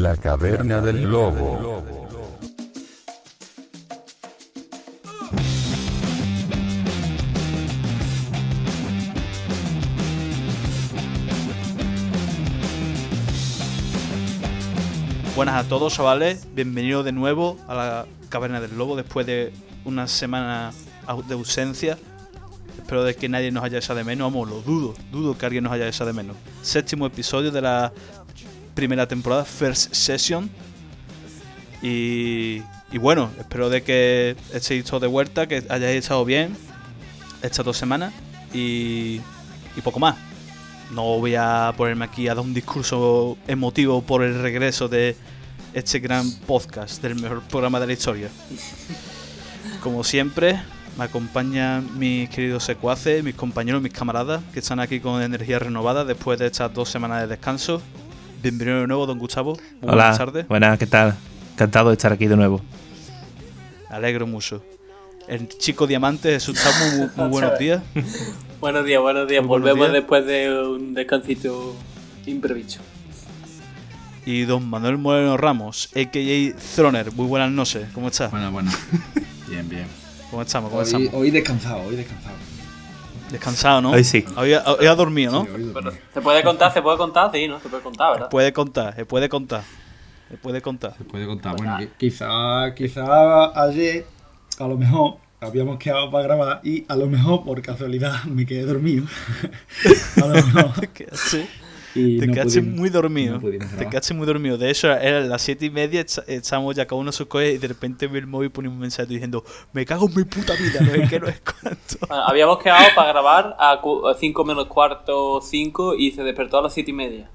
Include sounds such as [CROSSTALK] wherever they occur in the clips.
La caverna del lobo. Buenas a todos, chavales. Bienvenidos de nuevo a la Caverna del Lobo después de una semana de ausencia. Espero de que nadie nos haya echado de menos. Vamos, lo dudo. Dudo que alguien nos haya echado de menos. Séptimo episodio de la primera temporada, First Session. Y, bueno, espero de que estéis todos de vuelta, que hayáis estado bien estas dos semanas. Y, y poco más. No voy a ponerme aquí a dar un discurso emotivo por el regreso de este gran podcast del mejor programa de la historia. Como siempre, me acompañan mis queridos secuaces, mis compañeros, mis camaradas, que están aquí con energía renovada después de estas dos semanas de descanso. Bienvenido de nuevo, don Gustavo. Muy Hola, buenas tardes. buenas, ¿qué tal? Encantado de estar aquí de nuevo. Alegro mucho. El chico diamante, Jesús muy, muy buenos [LAUGHS] días. Buenos días, buenos días. Muy buenos Volvemos días. después de un descansito imprevisto. Y don Manuel Moreno Ramos, a.k.a. Throner. Muy buenas noches. ¿Cómo estás? Bueno, bueno. [LAUGHS] Bien, bien. ¿Cómo estamos? ¿Cómo Hoy, estamos? hoy descansado, hoy descansado. Descansado, ¿no? Hoy sí. Hoy, ha- hoy ha dormido, ¿no? Sí. ¿Se puede contar? ¿Se puede contar? Sí, ¿no? Se puede contar, ¿verdad? Puede contar, se puede contar. Se puede contar. Se puede contar. Bueno, qui- quizá, quizá ayer, a lo mejor, habíamos quedado para grabar y a lo mejor, por casualidad, me quedé dormido. [LAUGHS] a lo mejor. [LAUGHS] Quedaste, Y te no quedaste pudimos- muy dormido. no te quedaste muy dormido. De hecho, eran las siete y media, echamos ya cada uno sus cosas y de repente vi el móvil y ponía un mensaje diciendo Me cago en mi puta vida, no es que no es cuánto. [LAUGHS] Bueno, habíamos quedado para grabar a 5 menos cuarto, 5 y se despertó a las 7 y media.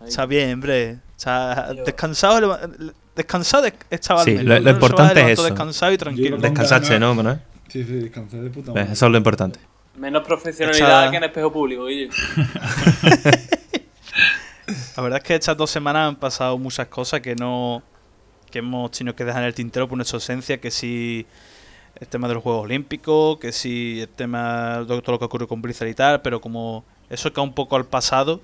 Ahí. Está bien, hombre. Está descansado, descansado de- estaba Sí, lo- importante es eso. descansado y tranquilo. Yo- Descansaste. ¿no, Manuel? Sí, sí, descansé de puta madre. Eso es lo importante. Menos profesionalidad Echa- que en espejo público, Guille. [LAUGHS] La verdad es que estas dos semanas han pasado muchas cosas que no que hemos tenido que dejar en el tintero por nuestra ausencia, que si el tema de los Juegos Olímpicos, que si el tema de todo lo que ocurre con Blizzard y tal, pero como eso queda un poco al pasado,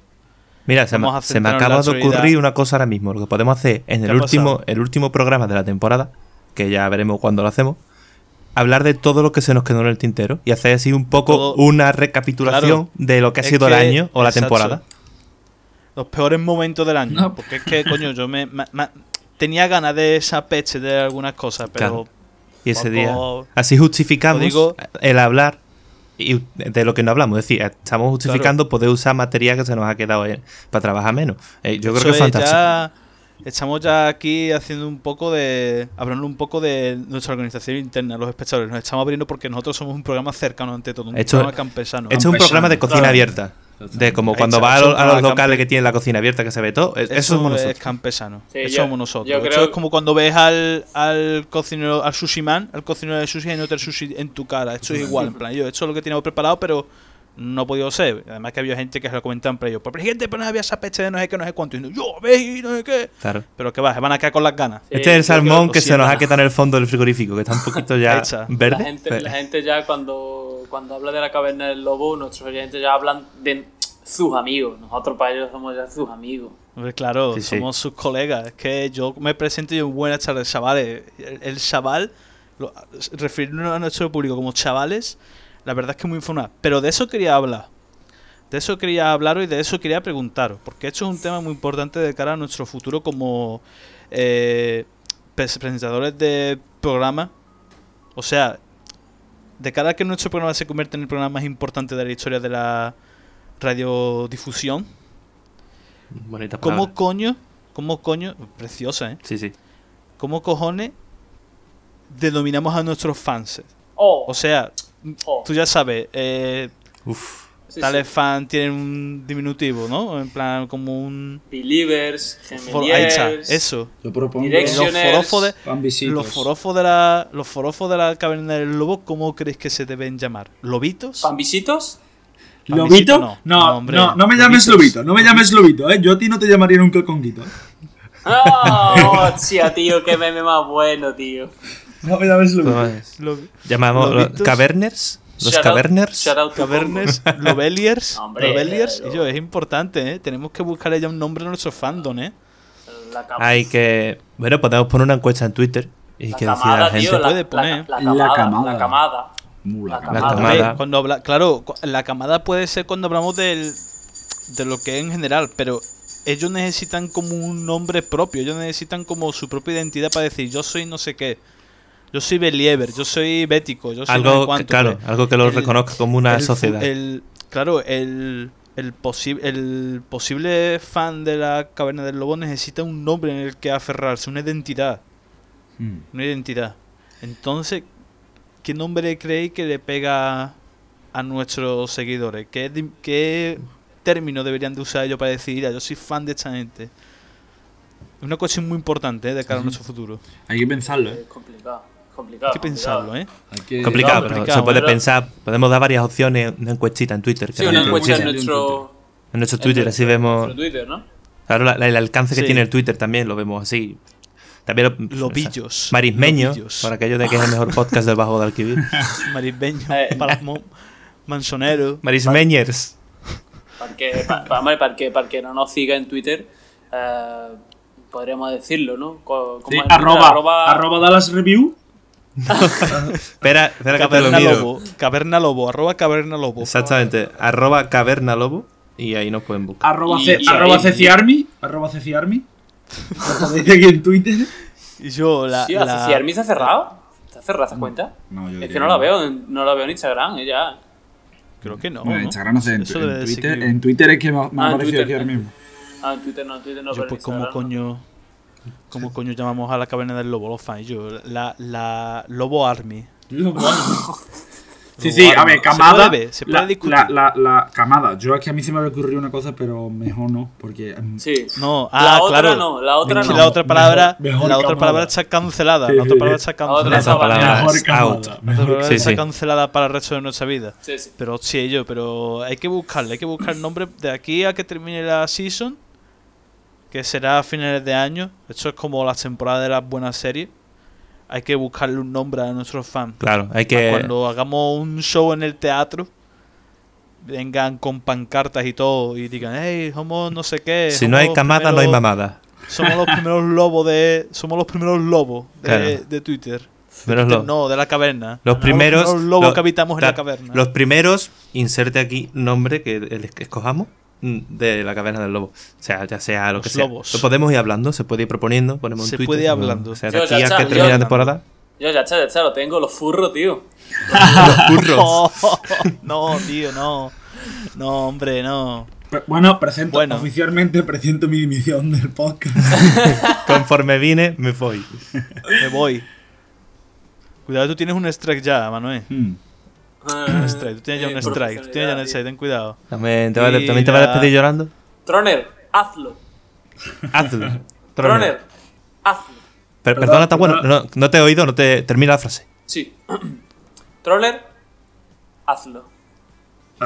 Mira, se se me acaba de ocurrir una cosa ahora mismo. Lo que podemos hacer en ¿Qué el último, pasado? el último programa de la temporada, que ya veremos cuándo lo hacemos, hablar de todo lo que se nos quedó en el tintero y hacer así un poco Todo- una recapitulación Claro. de lo que ha sido el año o la exacto. temporada. Los peores momentos del año. No. Porque es que, coño, yo me, me- me- tenía ganas de esa peche de algunas cosas, pero Claro. Y ese Poco- día, así justificamos digo- el hablar y de lo que no hablamos. Es decir, estamos justificando poder usar material que se nos ha quedado ahí para trabajar menos. Eh, yo creo que es fantástico. ya- estamos ya aquí haciendo un poco de. hablando un poco de nuestra organización interna, los espectadores. Nos estamos abriendo porque nosotros somos un programa cercano ante todo, un Esto- programa campesano. Esto es un programa de cocina claro. abierta. De como Ahí cuando va a, los- a los locales que tienen la cocina abierta, que se ve todo. Eso, Eso somos es nosotros. campesano. Sí, eso yo- somos nosotros. yo Eso creo- es como cuando ves al, al cocinero, al sushi man, al cocinero de sushi y no te el sushi en tu cara. Esto es igual, en plan, yo, esto es lo que teníamos preparado, pero no ha podido ser. Además que había gente que se lo comentaban, pero yo, pero gente, pero no había esa peche de no sé qué, no sé cuánto. Y yo, ve, y no sé qué. Claro. Pero que va, se van a quedar con las ganas. Sí, Este es el yo creo salmón que que se nos ha quedado en el fondo del frigorífico, que está un poquito [LAUGHS] ya verde. La gente, Pues, la gente ya cuando, cuando habla de la caverna del lobo, nuestros oyentes ya hablan de sus amigos. Nosotros para ellos somos ya sus amigos. Hombre, claro, Sí, sí. somos sus colegas. Es que yo me presento y digo, buenas tardes, chavales. El, el chaval, lo- referirnos a nuestro público como chavales, la verdad es que muy informal. Pero de eso quería hablar. De eso quería hablaros y de eso quería preguntaros. Porque esto es un tema muy importante de cara a nuestro futuro como eh, pres- presentadores de programa. O sea, de cara a que nuestro programa se convierta en el programa más importante de la historia de la radiodifusión. bonita ¿Cómo palabra. coño? ¿Cómo coño? Preciosa, ¿eh? Sí, sí. ¿Cómo cojones denominamos a nuestros fans? Oh, O sea, oh. tú ya sabes, eh, Uf. Sí, tales sí. fans tienen un diminutivo, ¿no? En plan, como un. Believers, Gemeliers. eso. Yo propongo Los forofos de. Los forofos de la. Los forofos de la caverna del lobo, ¿cómo creéis que se deben llamar? ¿Lobitos? ¿Pambisitos? ¿Lobito? No, No, no, no, hombre. no, me llames Lobitos. lobito, no me llames lobito, ¿eh? Yo a ti no te llamaría nunca el conguito. ¡Oh, [LAUGHS] hostia, tío! ¡Qué meme más bueno, tío! No me llames lobito. Llamamos caverners. Los Shout caverners. out Cavernes, Loveliers, [LAUGHS] Loveliers, y yo, es importante, ¿eh? Tenemos que buscarle ya un nombre a nuestro fandom, ¿eh? Hay que. Bueno, podemos poner una encuesta en Twitter y la que decida camada, la gente. tío, la, puede poner. la La camada, camada. la camada. La La camada. cuando habla, claro, la camada puede ser cuando hablamos del, de lo que es en general, pero ellos necesitan como un nombre propio, ellos necesitan como su propia identidad para decir yo soy no sé qué, yo soy Believer, yo soy Bético, yo soy Algo, claro, pues. algo que lo El- reconozca como una el sociedad. el- claro, el, el, posi- el posible fan de la caverna del lobo necesita un nombre en el que aferrarse, una identidad Mm. una identidad. Entonces, ¿qué nombre creéis que le pega a nuestros seguidores? ¿Qué, qué término deberían de usar ellos para decir, "Mira, yo soy fan de esta gente? Es una cuestión muy importante ¿eh? de cara a nuestro futuro. Hay que pensarlo, ¿eh? Es complicado. Complicado Hay que pensarlo, ¿eh? Hay que... complicado, no, pero complicado, se puede pero- pensar. Podemos dar varias opciones, una encuestita en Twitter. que Sí, una encuesta en nuestro, En nuestro en Twitter, nuestro- así vemos. nuestro Twitter, ¿no? Claro, la- la- el alcance que tiene el Twitter también lo vemos así. También lo- Lobillos. Marismeño, Lobillos. para aquellos de que es el mejor [LAUGHS] podcast del Bajo de Alquivir. Marisbeño, Eh. [LAUGHS] Mansonero. Marismeñers. Perquè, pa, pa, home, perquè, perquè no nos siga en Twitter, eh, podríamos decirlo, ¿no? Sí, arroba, Twitter, arroba Dallas Review. [LAUGHS] Espera, espera Caverna miro. Lobo. Caverna Lobo. Arroba Caverna Lobo. Exactamente. Arroba caverna lobo y ahí nos pueden buscar. Arroba, Y- C- y- arroba y- Ceci Army. Arroba Ceci Army. Lo podéis seguir en Twitter. Y yo, la. Sí, la- Army se ha cerrado. ¿Se ha cerrado esa cuenta? No, yo es que no la veo, en- no la veo en Instagram, ya. Creo que no. Bueno, en ¿no? Instagram no sé, en, en Twitter, en Twitter es que me, me Ah, ha aparecido aquí Twitter. ahora mismo. Ah, en Twitter no, en Twitter no. Yo, pues, ¿cómo Instagram no. coño, ¿cómo coño llamamos a la caverna del lobo, los fans? Yo, la, la Lobo Army. [LAUGHS] Sí, sí, a ver, Se camada. puede ver, se puede la, discutir. La, la, la camada. Yo es que a mí se me había ocurrido una cosa, pero mejor no, porque. mm, Sí. No, la ah, otra claro. no, la otra no. la otra palabra, Mejor- mejor la otra palabra está cancelada. Sí, la otra palabra está La otra cancelada. Palabra Mejor es camada. out. La otra Mejor palabra Sí, está sí. cancelada para el resto de nuestra vida. Sí, sí. Pero sí, yo, pero hay que buscarle, hay que buscar el nombre de aquí a que termine la season, que será a finales de año. Esto es como la temporada de las buenas series. Hay que buscarle un nombre a nuestros fans. Claro, hay que. Cuando hagamos un show en el teatro, vengan con pancartas y todo y digan, hey, somos no sé qué. Si no hay los camada, no hay primeros- mamada. Somos los primeros lobos de. Somos los primeros lobos de, Claro. de Twitter. De- lo- no, de la caverna. Los primeros. primeros lobos lo- que habitamos en la caverna. Los primeros, inserte aquí nombre que, escojamos de la caverna del lobo. O sea, ya sea lo Los que sea. lobos. Lo podemos ir hablando, se puede ir proponiendo, ponemos un Se puede ir hablando. O sea, de Yo, aquí ya a que termine la temporada. Yo ya está, ya está, lo tengo, los furros, tío. Burros. [LAUGHS] no, tío, no. No, hombre, no. Pero, Bueno, presento, Bueno. oficialmente presento mi dimisión del podcast. [LAUGHS] [LAUGHS] Conforme vine, me voy. Me voy. Cuidado, tú tienes un strike ya, Manuel. Hmm. Un strike. Tú tienes ya Eh, un strike. Tú tienes ya un strike, ten cuidado. También te, vas, Y también te vas a despedir llorando. Troner, hazlo. Hazlo. Troner, hazlo. Per- Perdón, perdona, está bueno. No, no te he oído, no te termina la frase. Sí. [CLEARS THROAT] Troller, hazlo. [LAUGHS]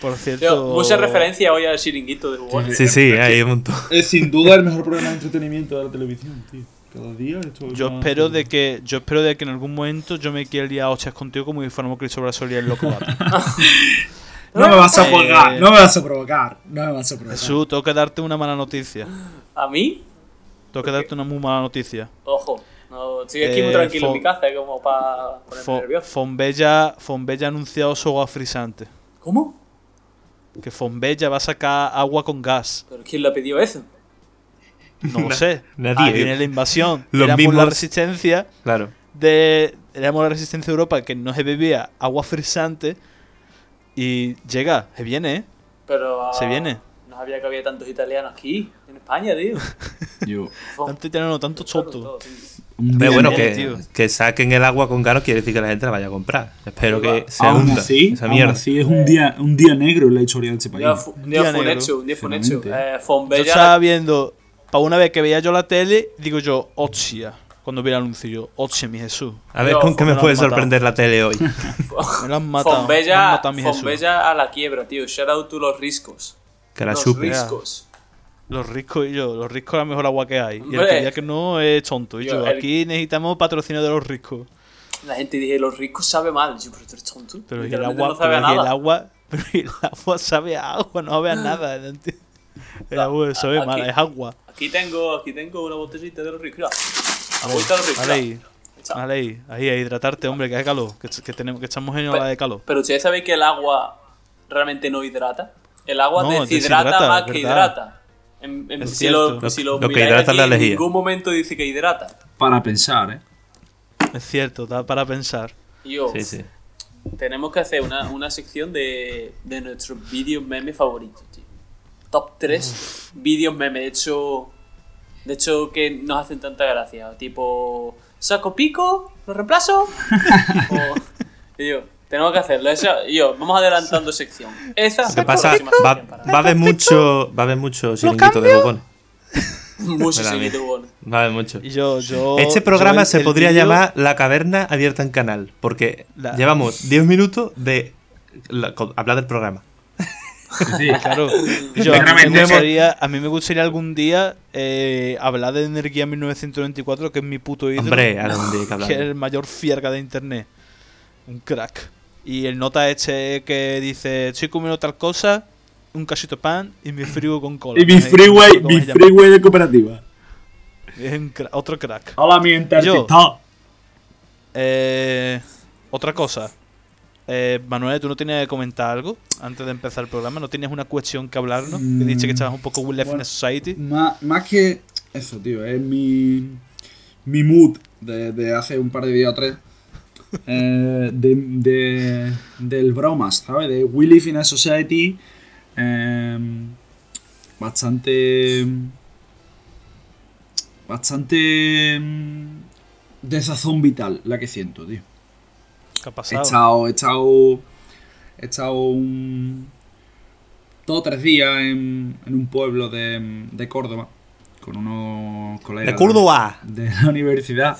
Por cierto. mucha referencia hoy al chiringuito de Hugo. Sí, sí, ahí un montón. Es sin duda el mejor programa de entretenimiento de la televisión, tío. Cada día esto es Yo espero de que yo espero de que en algún momento yo me quiera liar a hostias contigo como si fuéramos Cristóbal Sol y el loco. [LAUGHS] [LAUGHS] No me vas a Eh, provocar, no me vas a provocar, no me vas a provocar. Jesús, tengo que darte una mala noticia. ¿A mí? Tengo que darte una muy mala noticia. Ojo. No, estoy aquí Eh, muy tranquilo en fo- mi casa, eh, como para ponerme Fo- nervioso. Fonbella, Fonbella ha anunciado su agua frisante. ¿Cómo? Que Fonbella va a sacar agua con gas. ¿Pero quién le ha pedido eso? No lo sé. nadie. Ahí viene la invasión. [LAUGHS] Los éramos mismos- la resistencia Claro. de. Éramos la resistencia de Europa que no se bebía agua frisante. Y llega, se viene, ¿eh? Pero. ah, Se viene. No sabía que había tantos italianos aquí, en España, tío. [LAUGHS] Yo, Tanto italiano, tanto choto. un Pero día bueno, no- bien, que, que saquen el agua con gas quiere decir que la gente la vaya a comprar. Espero que se aún hunda así, esa aún mierda. así es un día, un día negro en la historia de este Un país. día, fu- un día día fue un hecho, un día fue un hecho. Eh, Yo estaba viendo, para una vez que veía yo la tele, digo yo, hostia. Cuando vi el anuncio, yo, hostia, mi Jesús. A ver con qué me me puede sorprender la tele hoy. [LAUGHS] Me lo han matado. me lo han Fonbella, matado, mi Jesús. Fonbella a la quiebra, tío. Shout out to los riscos. Que la los chupe. riscos. Los ricos y yo, los ricos es la mejor agua que hay. Y el Hombre. que diga que no es tonto. Y Yo, yo, el- aquí necesitamos patrocinio de los ricos. La gente dije, los ricos sabe mal. Yo, pero tú eres tonto. Pero y el agua, no sabe a pero y el nada. agua, pero y el agua sabe a agua, no sabe a nada. El agua Aquí. mala, es agua. Aquí tengo, aquí tengo una botellita de los ricos. De los ricos. Ahí. Ahí. Ahí, a hidratarte, hombre, que hace calor. Que, que, tenemos, que estamos en ola de calor. Pero ustedes saben que el agua realmente no hidrata. El agua No, deshidrata deshidrata, más que verdad. hidrata. En- en- Es si, cierto. lo, si lo Lo que hidrata es la aquí, en ningún momento dice que hidrata. Para pensar, ¿eh? Es cierto, da para pensar. Y yo, Sí, sí. tenemos que hacer una, una sección de, de nuestros vídeos memes favoritos, tío. Top 3 vídeos memes. De hecho, de hecho, que nos hacen tanta gracia. Tipo, saco pico, lo reemplazo. [LAUGHS] o, y yo, tenemos que hacerlo. Esa, y yo, vamos adelantando sección. Esa que pasa, próxima va, sección para- va a haber mucho, va a haber mucho chiringuito de bocones. [LAUGHS] Mucho seguido, bueno. Va a haber mucho. Y yo, yo. Este programa se podría llamar La Caverna Abierta en Canal, porque La- llevamos 10 minutos de la- hablar del programa. Sí, [LAUGHS] Claro. Yo, a, mí me gustaría, a mí me gustaría algún día eh, hablar de Energía 1994, que es mi puto ídolo. Hombre, algún día hay que hablar. [LAUGHS] que es el mayor fierga de internet. Un crack. Y el nota este que dice, estoy comiendo tal cosa, un casito de pan y mi frigo con cola. Y mi freeway, ¿cómo mi freeway de cooperativa. Es un cra- otro crack. Hola, mi intertito. Eh, otra cosa. Eh, Manuel, ¿tú no tenías que comentar algo antes de empezar el programa? ¿No tienes una cuestión que hablarnos? Que dice que estabas un poco with left in Bueno. society. Más, más que eso, tío, es mi, mi mood de, de hace un par de días o tres. eh, de, de- del bromas, ¿sabes? De We Live in a Society. eh, bastante. Bastante. mm, desazón vital la que siento, tío. ¿Qué ha He estado, he estado, he estado un, dos o tres días en, en un pueblo de, de Córdoba con unos colegas ¡De Córdoba! de la universidad.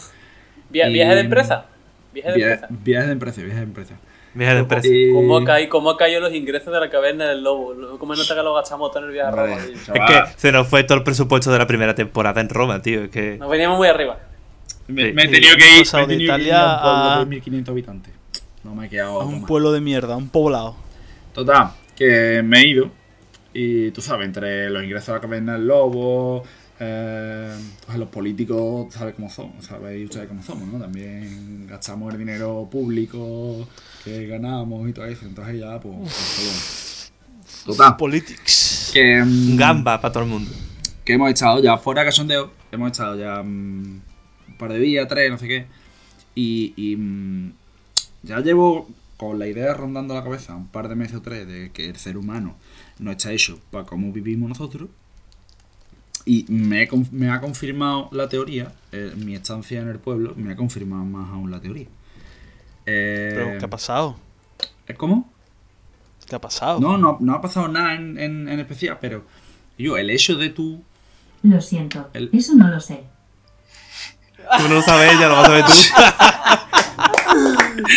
Via- Y- ¿Viaje de empresa? ¿Viaje de Via- empresa? Viajes de empresa, viajes de empresa. Viaje de empresa. Y- ¿Cómo ha, caído, ¿Cómo ha caído los ingresos de la caverna del lobo? ¿Cómo nota que lo gastamos todo en el viaje a Roma? tío? Es chaval, que se nos fue todo el presupuesto de la primera temporada en Roma, tío. Es que. Nos veníamos muy arriba. Me, sí. me he tenido que ir, me he de tenido que ir Italia a un pueblo a- de 1500 habitantes. No me he quedado A un más. pueblo de mierda, un poblado. Total, que me he ido y tú sabes, entre los ingresos de la caverna del lobo, eh, pues los políticos, sabes cómo son, sabéis ustedes cómo somos, ¿no? También gastamos el dinero público que ganamos y todo eso, entonces ya, pues, pues, todo. Total, Politics. que, mm, Gamba para todo el mundo. que hemos estado ya fuera de cachondeo, hemos estado ya mm, par de días, tres, no sé qué, y, y, mm, ya llevo con la idea rondando la cabeza un par de meses o tres de que el ser humano no está hecho para cómo vivimos nosotros. Y me, me ha confirmado la teoría, eh, mi estancia en el pueblo, me ha confirmado más aún la teoría. Eh, Pero, ¿qué ha pasado? ¿Cómo? ¿Qué ha pasado? No, no, no ha pasado nada en, en- en especial, pero yo, el hecho de tú Lo siento, El- eso no lo sé. Tú no lo sabes ella, lo vas a saber tú. [LAUGHS]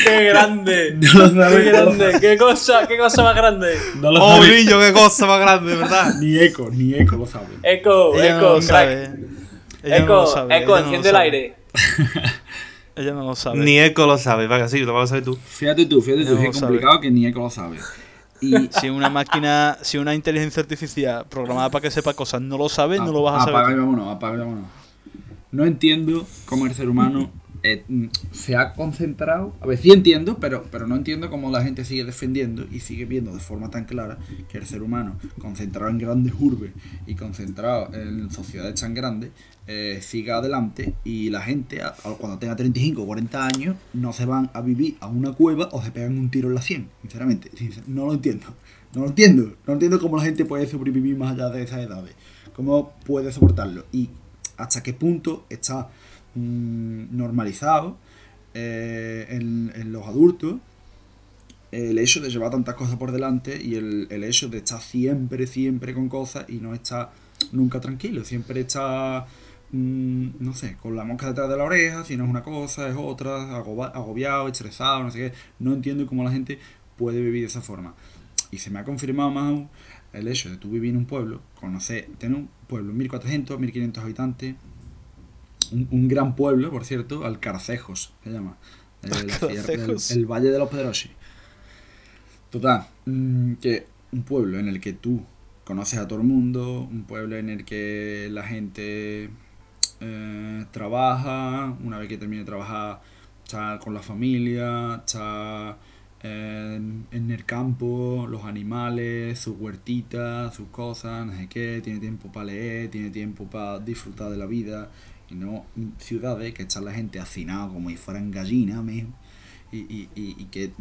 ¡Qué grande! No lo sabes, ¡Qué grande! ¡Qué cosa, qué cosa más grande! no lo ¡Oh, niño, qué cosa más grande, ¿verdad? ni Eco, ni Eco lo sabe. Eco, Ella no eco, lo crack. sabe. No Eco, lo sabe. eco, ella no lo enciende el aire. [LAUGHS] Ella no lo sabe. Ni Eco lo sabe, va que sí, lo vas a saber tú. Fíjate tú, fíjate tú, No es sabe. complicado que ni Eco lo sabe. Y [LAUGHS] Si una máquina, si una inteligencia artificial programada para que sepa cosas no lo sabe, no lo vas a apaga saber. y vámonos, apaga y vámonos. No entiendo cómo el ser humano eh, se ha concentrado. A ver, sí entiendo, pero, pero no entiendo cómo la gente sigue defendiendo y sigue viendo de forma tan clara que el ser humano, concentrado en grandes urbes y concentrado en sociedades tan grandes, eh, siga adelante y la gente, cuando tenga 35 o 40 años, no se van a vivir a una cueva o se pegan un tiro en la 100. Sinceramente, sincer- no lo entiendo. No lo entiendo. No entiendo cómo la gente puede sobrevivir más allá de esas edades. Cómo puede soportarlo. Y hasta qué punto está mm, normalizado eh, en, los adultos el hecho de llevar tantas cosas por delante y el, el hecho de estar siempre, siempre con cosas y no estar nunca tranquilo. Siempre está, mm, no sé, con la mosca detrás de la oreja, si no es una cosa, es otra, agobiado, estresado, no sé qué. No entiendo cómo la gente puede vivir de esa forma. Y se me ha confirmado más aún el hecho de tú vivir en un pueblo, conocer, tener un pueblo, 1400, 1500 habitantes, un, un gran pueblo, por cierto, Alcarcejos se llama. Eh, el, Valle de los Pedroches. Total, mm, que un pueblo en el que tú conoces a todo el mundo, un pueblo en el que la gente eh, trabaja, una vez que termine de trabajar, está con la familia, está eh, en el campo, los animales, sus huertitas, sus cosas, no sé qué, tiene tiempo para leer, tiene tiempo para disfrutar de la vida, y no ciudades que está la gente hacinada como si fueran gallinas mismo. Y, y, y, que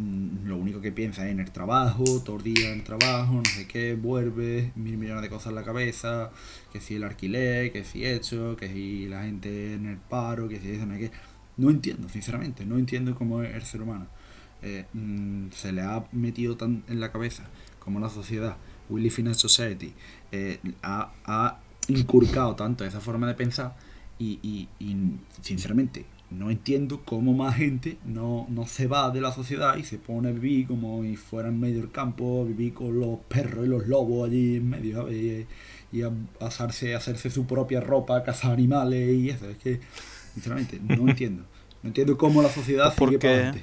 lo único que piensa es en el trabajo, todo el día en el trabajo, no sé qué, vuelve, mil millones de cosas en la cabeza, que si el alquiler, que si esto, que si la gente en el paro, que si eso, no sé qué. No entiendo, sinceramente, no entiendo cómo es el ser humano. Eh, mm, se le ha metido tan en la cabeza como la sociedad, in a Society, eh, ha, ha inculcado tanto esa forma de pensar y, y, y sinceramente no entiendo cómo más gente no, no se va de la sociedad y se pone a vivir como si fuera en medio del campo, a vivir con los perros y los lobos allí en medio. Y, y a, a hacerse, a hacerse su propia ropa, cazar animales y eso. Es que, sinceramente, no entiendo. No entiendo cómo la sociedad Pues sigue porque- para adelante.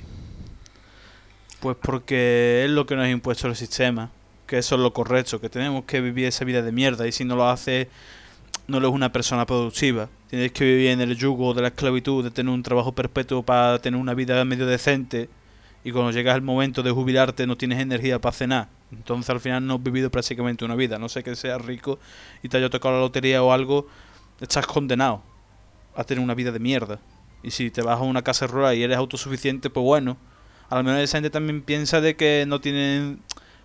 Pues porque es lo que nos ha impuesto el sistema, que eso es lo correcto, que tenemos que vivir esa vida de mierda y si no lo hace no eres una persona productiva. Tienes que vivir en el yugo de la esclavitud, de tener un trabajo perpetuo para tener una vida medio decente y cuando llegas el momento de jubilarte no tienes energía para cenar. Entonces al final no has vivido prácticamente una vida. No sé que seas rico y te haya tocado la lotería o algo, estás condenado a tener una vida de mierda. Y si te vas a una casa rural y eres autosuficiente, pues bueno, a lo mejor esa gente también piensa de que no tienen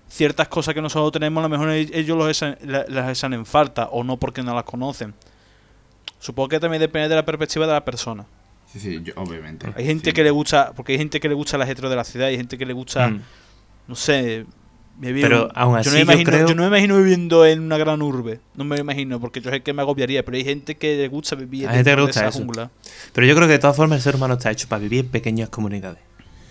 ciertas cosas que nosotros tenemos, a lo mejor ellos los echan- la- las echan en falta o no porque no las conocen. Supongo que también depende de la perspectiva de la persona. Sí, sí, yo- obviamente. Hay gente Sí. que le gusta, porque hay gente que le gusta las hetero de la ciudad, hay gente que le gusta, Mm. no sé, vivir Pero aún yo, así no me yo imagino, creo- yo no me imagino viviendo en una gran urbe, no me lo imagino, porque yo sé que me agobiaría, pero hay gente que le gusta vivir gusta esa eso. jungla. Pero yo creo que de todas formas el ser humano está hecho para vivir en pequeñas comunidades,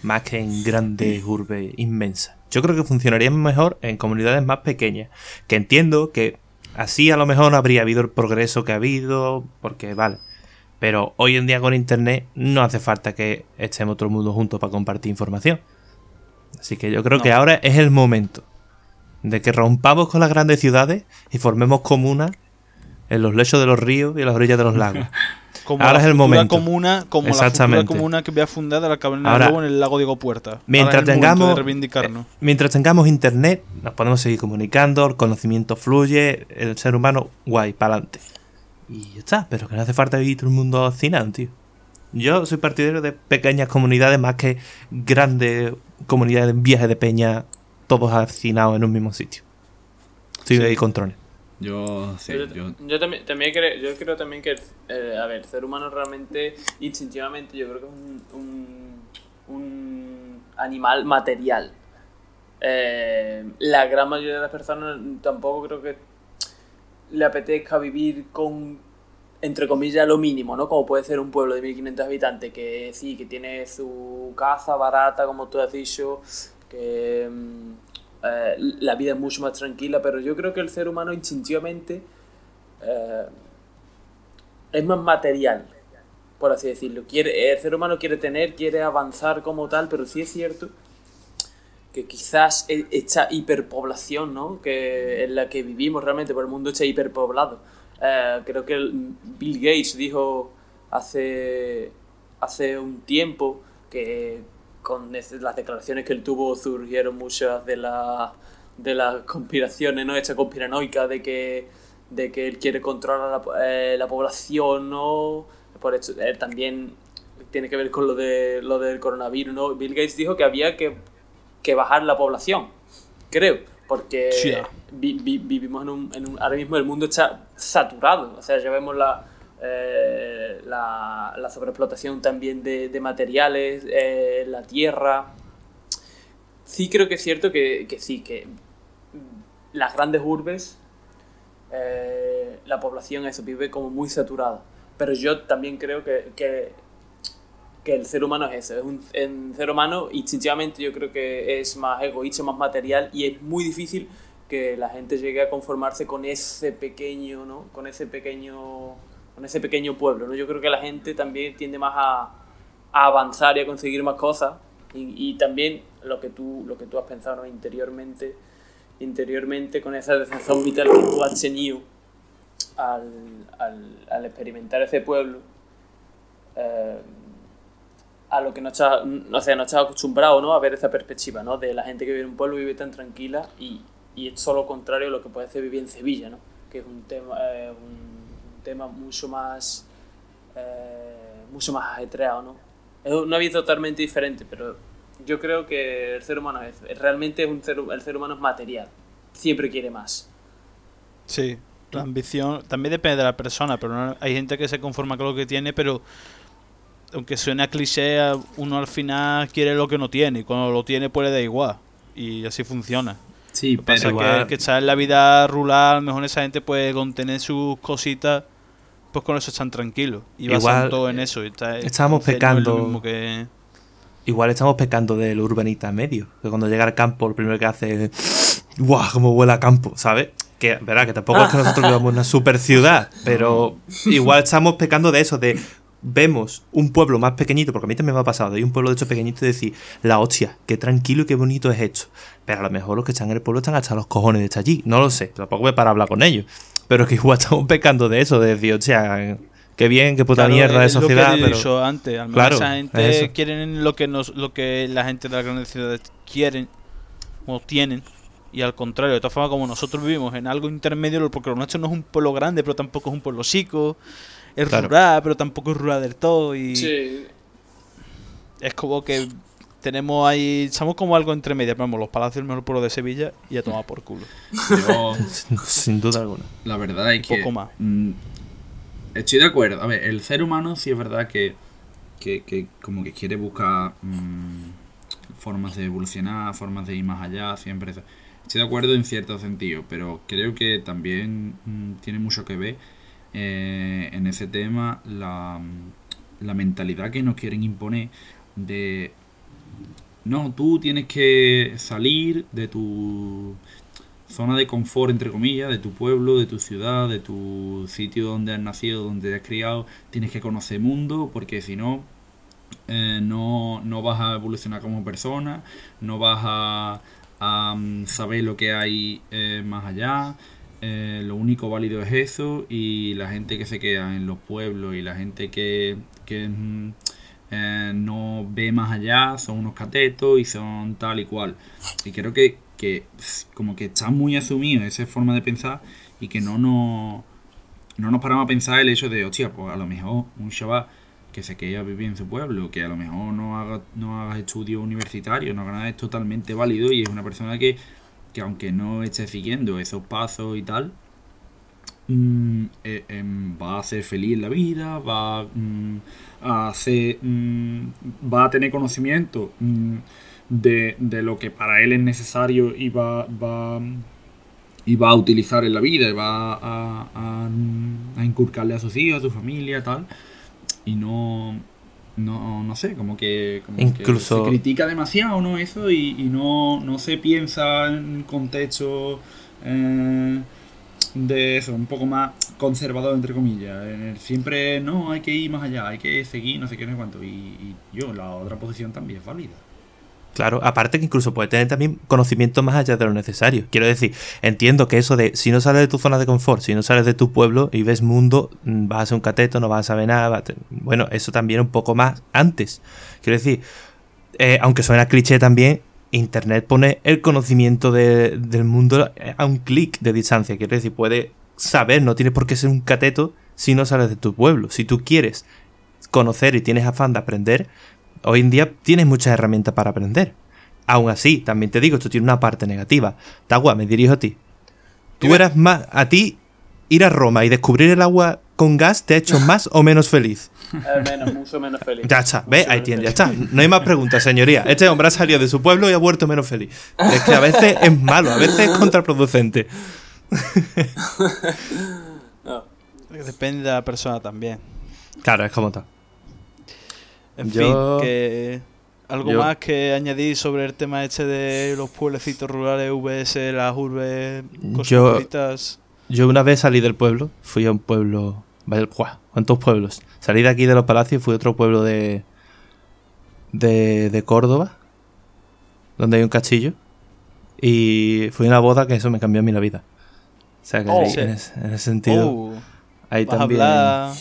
más que en grandes urbes inmensas. Yo creo que funcionaría mejor en comunidades más pequeñas, que entiendo que así a lo mejor no habría habido el progreso que ha habido, porque vale. Pero hoy en día con internet no hace falta que estemos todo el mundo juntos para compartir información. Así que yo creo que ahora es el momento de que rompamos con las grandes ciudades y formemos comunas en los lechos de los ríos y en las orillas de los lagos. [LAUGHS] Como Ahora la es el momento. comuna, como la Exactamente. futura comuna que voy a fundar de la caverna Ahora, del en el lago Diego Puerta. Mientras tengamos, de reivindicarnos. eh, mientras tengamos internet, nos podemos seguir comunicando, el conocimiento fluye, el ser humano, guay, para adelante. Y ya está, pero que no hace falta vivir todo el mundo hacinado, tío. Yo soy partidario de pequeñas comunidades más que grandes comunidades en viajes de peña, todos hacinados en un mismo sitio. Estoy ahí con trones. Yo, sí, yo, yo, yo también, también creo, yo creo también que, eh, a ver, el ser humano realmente, instintivamente, yo creo que es un, un, un animal material. Eh, la gran mayoría de las personas tampoco creo que le apetezca vivir con, entre comillas, lo mínimo, ¿no? Como puede ser un pueblo de 1500 habitantes que sí, que tiene su casa barata, como tú has dicho, que mm, eh, la vida es mucho más tranquila, pero yo creo que el ser humano instintivamente eh, es más material, por así decirlo. Quiere, el ser humano quiere tener, quiere avanzar como tal, pero sí es cierto que quizás e- esta hiperpoblación, ¿no? Que en la que vivimos realmente, por el mundo está hiperpoblado. Eh, creo que Bill Gates dijo hace, hace un tiempo que con las declaraciones que él tuvo surgieron muchas de, la- de las conspiraciones, ¿no? Esta conspiranoica de que, de que él quiere controlar la, eh, la población, ¿no? Por eso eh, también tiene que ver con lo, de, lo del coronavirus, ¿no? Bill Gates dijo que había que, que bajar la población, creo, porque Chia. vi- vi- vivimos en un, en un- Ahora mismo el mundo está saturado, o sea, ya vemos la, eh, la, sobreexplotación también de, materiales, eh, la tierra. Sí creo que es cierto que, que sí, que las grandes urbes, eh, la población eso vive como muy saturada. Pero yo también creo que, que, que el ser humano es eso, es un ser humano instintivamente yo creo que es más egoísta, más material y es muy difícil que la gente llegue a conformarse con ese pequeño, ¿no? Con ese pequeño, con ese pequeño pueblo, ¿no? Yo creo que la gente también tiende más a, a avanzar y a conseguir más cosas y, y también lo que tú, lo que tú has pensado ¿no? interiormente interiormente con esa decepción vital que tú has tenido al, al, al experimentar ese pueblo, eh, a lo que no estás, o sea, no estás acostumbrado ¿no? a ver esa perspectiva ¿no? de la gente que vive en un pueblo vive tan tranquila y, y es todo lo contrario a lo que puede ser vivir en Sevilla, ¿no? que es un tema, eh, un tema mucho más eh, mucho más ajetreado, ¿no? Es una vida totalmente diferente, pero yo creo que el ser humano es, realmente es un ser, el ser humano es material, siempre quiere más. Sí, la ambición también depende de la persona, pero no- hay gente que se conforma con lo que tiene, pero aunque suene a cliché, uno al final quiere lo que no tiene, y cuando lo tiene pues le da igual, y así funciona. Sí, Lo pasa que, que está en la vida rural, a lo mejor esa gente puede contener sus cositas, pues con eso están tranquilos. Y basan todo en eso. está- estábamos el ceño es lo pecando- mismo que- Igual estamos pecando del urbanita medio. Que cuando llega al campo, lo primero que hace es. ¡Guau! Como huele a campo, ¿sabes? Que, verá, que tampoco es que nosotros vivamos una super ciudad. Pero igual estamos pecando de eso, de. Vemos un pueblo más pequeñito, porque a mí también me ha pasado, de un pueblo de hecho pequeñito y decir, la hostia, qué tranquilo y qué bonito es esto. Pero a lo mejor los que están en el pueblo están hasta los cojones de estar allí. No lo sé, tampoco me para hablar con ellos. Pero que igual [LAUGHS] estamos pecando de eso, de decir, hostia, qué bien, qué puta Claro, mierda de es lo que sociedad. he pero... dicho antes. Al menos Claro, esa gente eso. quieren lo que, nos, lo que la gente de las grandes ciudades quieren o tienen. Y al contrario, de todas formas, como nosotros vivimos en algo intermedio, porque lo nuestro no es un pueblo grande, pero tampoco es un pueblo chico. Es Claro. rural, pero tampoco es rural del todo. Y Sí, es como que tenemos ahí. Somos como algo entre medias. Vamos, los palacios del mejor pueblo de Sevilla y a tomar por culo. yo, [LAUGHS] Sin duda alguna. la verdad es Un que. poco más. mm, estoy de acuerdo. A ver, el ser humano sí es verdad que, que, que como que quiere buscar mm, formas de evolucionar, formas de ir más allá, siempre. eso. Estoy de acuerdo en cierto sentido, pero creo que también mm, tiene mucho que ver eh, en ese tema la, la mentalidad que nos quieren imponer de no, tú tienes que salir de tu zona de confort, entre comillas, de tu pueblo, de tu ciudad, de tu sitio donde has nacido, donde te has criado. Tienes que conocer mundo, porque si no, eh, no, no vas a evolucionar como persona, no vas a, mm, saber lo que hay eh, más allá. eh, lo único válido es eso y la gente que se queda en los pueblos y la gente que, que mm, eh, no ve más allá son unos catetos y son tal y cual. Y creo que, que como que está muy asumido esa forma de pensar y que no nos, no nos paramos a pensar el hecho de, hostia, pues a lo mejor un chaval que se quede a vivir en su pueblo, que a lo mejor no haga, no haga estudios universitarios, no haga nada, es totalmente válido y es una persona que, que aunque no esté siguiendo esos pasos y tal, mm, eh, em, va a ser feliz en la vida, va mm, a ser, mm, va a tener conocimiento de, de lo que para él es necesario y va, va, y va a utilizar en la vida y va a, a, a inculcarle a sus hijos, a su familia, tal. Y no, no, no sé, como que, como que Incluso- se critica demasiado, ¿no? Eso y, y no, no se piensa en contexto eh, de eso, un poco más conservador, entre comillas. En el siempre, no, hay que ir más allá, hay que seguir, no sé qué, no sé cuánto. Y, yo, la otra posición también es válida. Claro, aparte que incluso puedes tener también conocimiento más allá de lo necesario. Quiero decir, entiendo que eso de si no sales de tu zona de confort, si no sales de tu pueblo y ves mundo, mm, vas a ser un cateto, no vas a saber nada. a Bueno, eso también un poco más antes. Quiero decir, eh, aunque suena cliché también, Internet pone el conocimiento de- del mundo a un clic de distancia. Quiero decir, puedes saber, no tienes por qué ser un cateto si no sales de tu pueblo. Si tú quieres conocer y tienes afán de aprender, hoy en día tienes muchas herramientas para aprender. Aún así, también te digo, esto tiene una parte negativa. Tagua, me dirijo a ti. Tú eras más. A ti, ir a Roma y descubrir el agua con gas te ha hecho [LAUGHS] más o menos feliz. al menos, mucho menos feliz. Ya está, ve, ahí tienes, ya está. No hay más preguntas, señoría. Este hombre ha salido de su pueblo y ha vuelto menos feliz. Es que a veces es malo, a veces es contraproducente. [LAUGHS] No. Depende de la persona también. Claro, es como tal. En Yo- fin, que algo yo- más que añadir sobre el tema este de los pueblecitos rurales, VS, las urbes cosmopolitas. Yo una vez salí del pueblo, fui a un pueblo. ¡guau! ¿Cuántos pueblos? Salí de aquí de los palacios y fui a otro pueblo de. de, de Córdoba, donde hay un castillo. Y fue una boda que eso me cambió a mí la vida. O sea que Oh. ahí, Sí. en, ese, en ese sentido, Oh, ahí vas también. a hablar.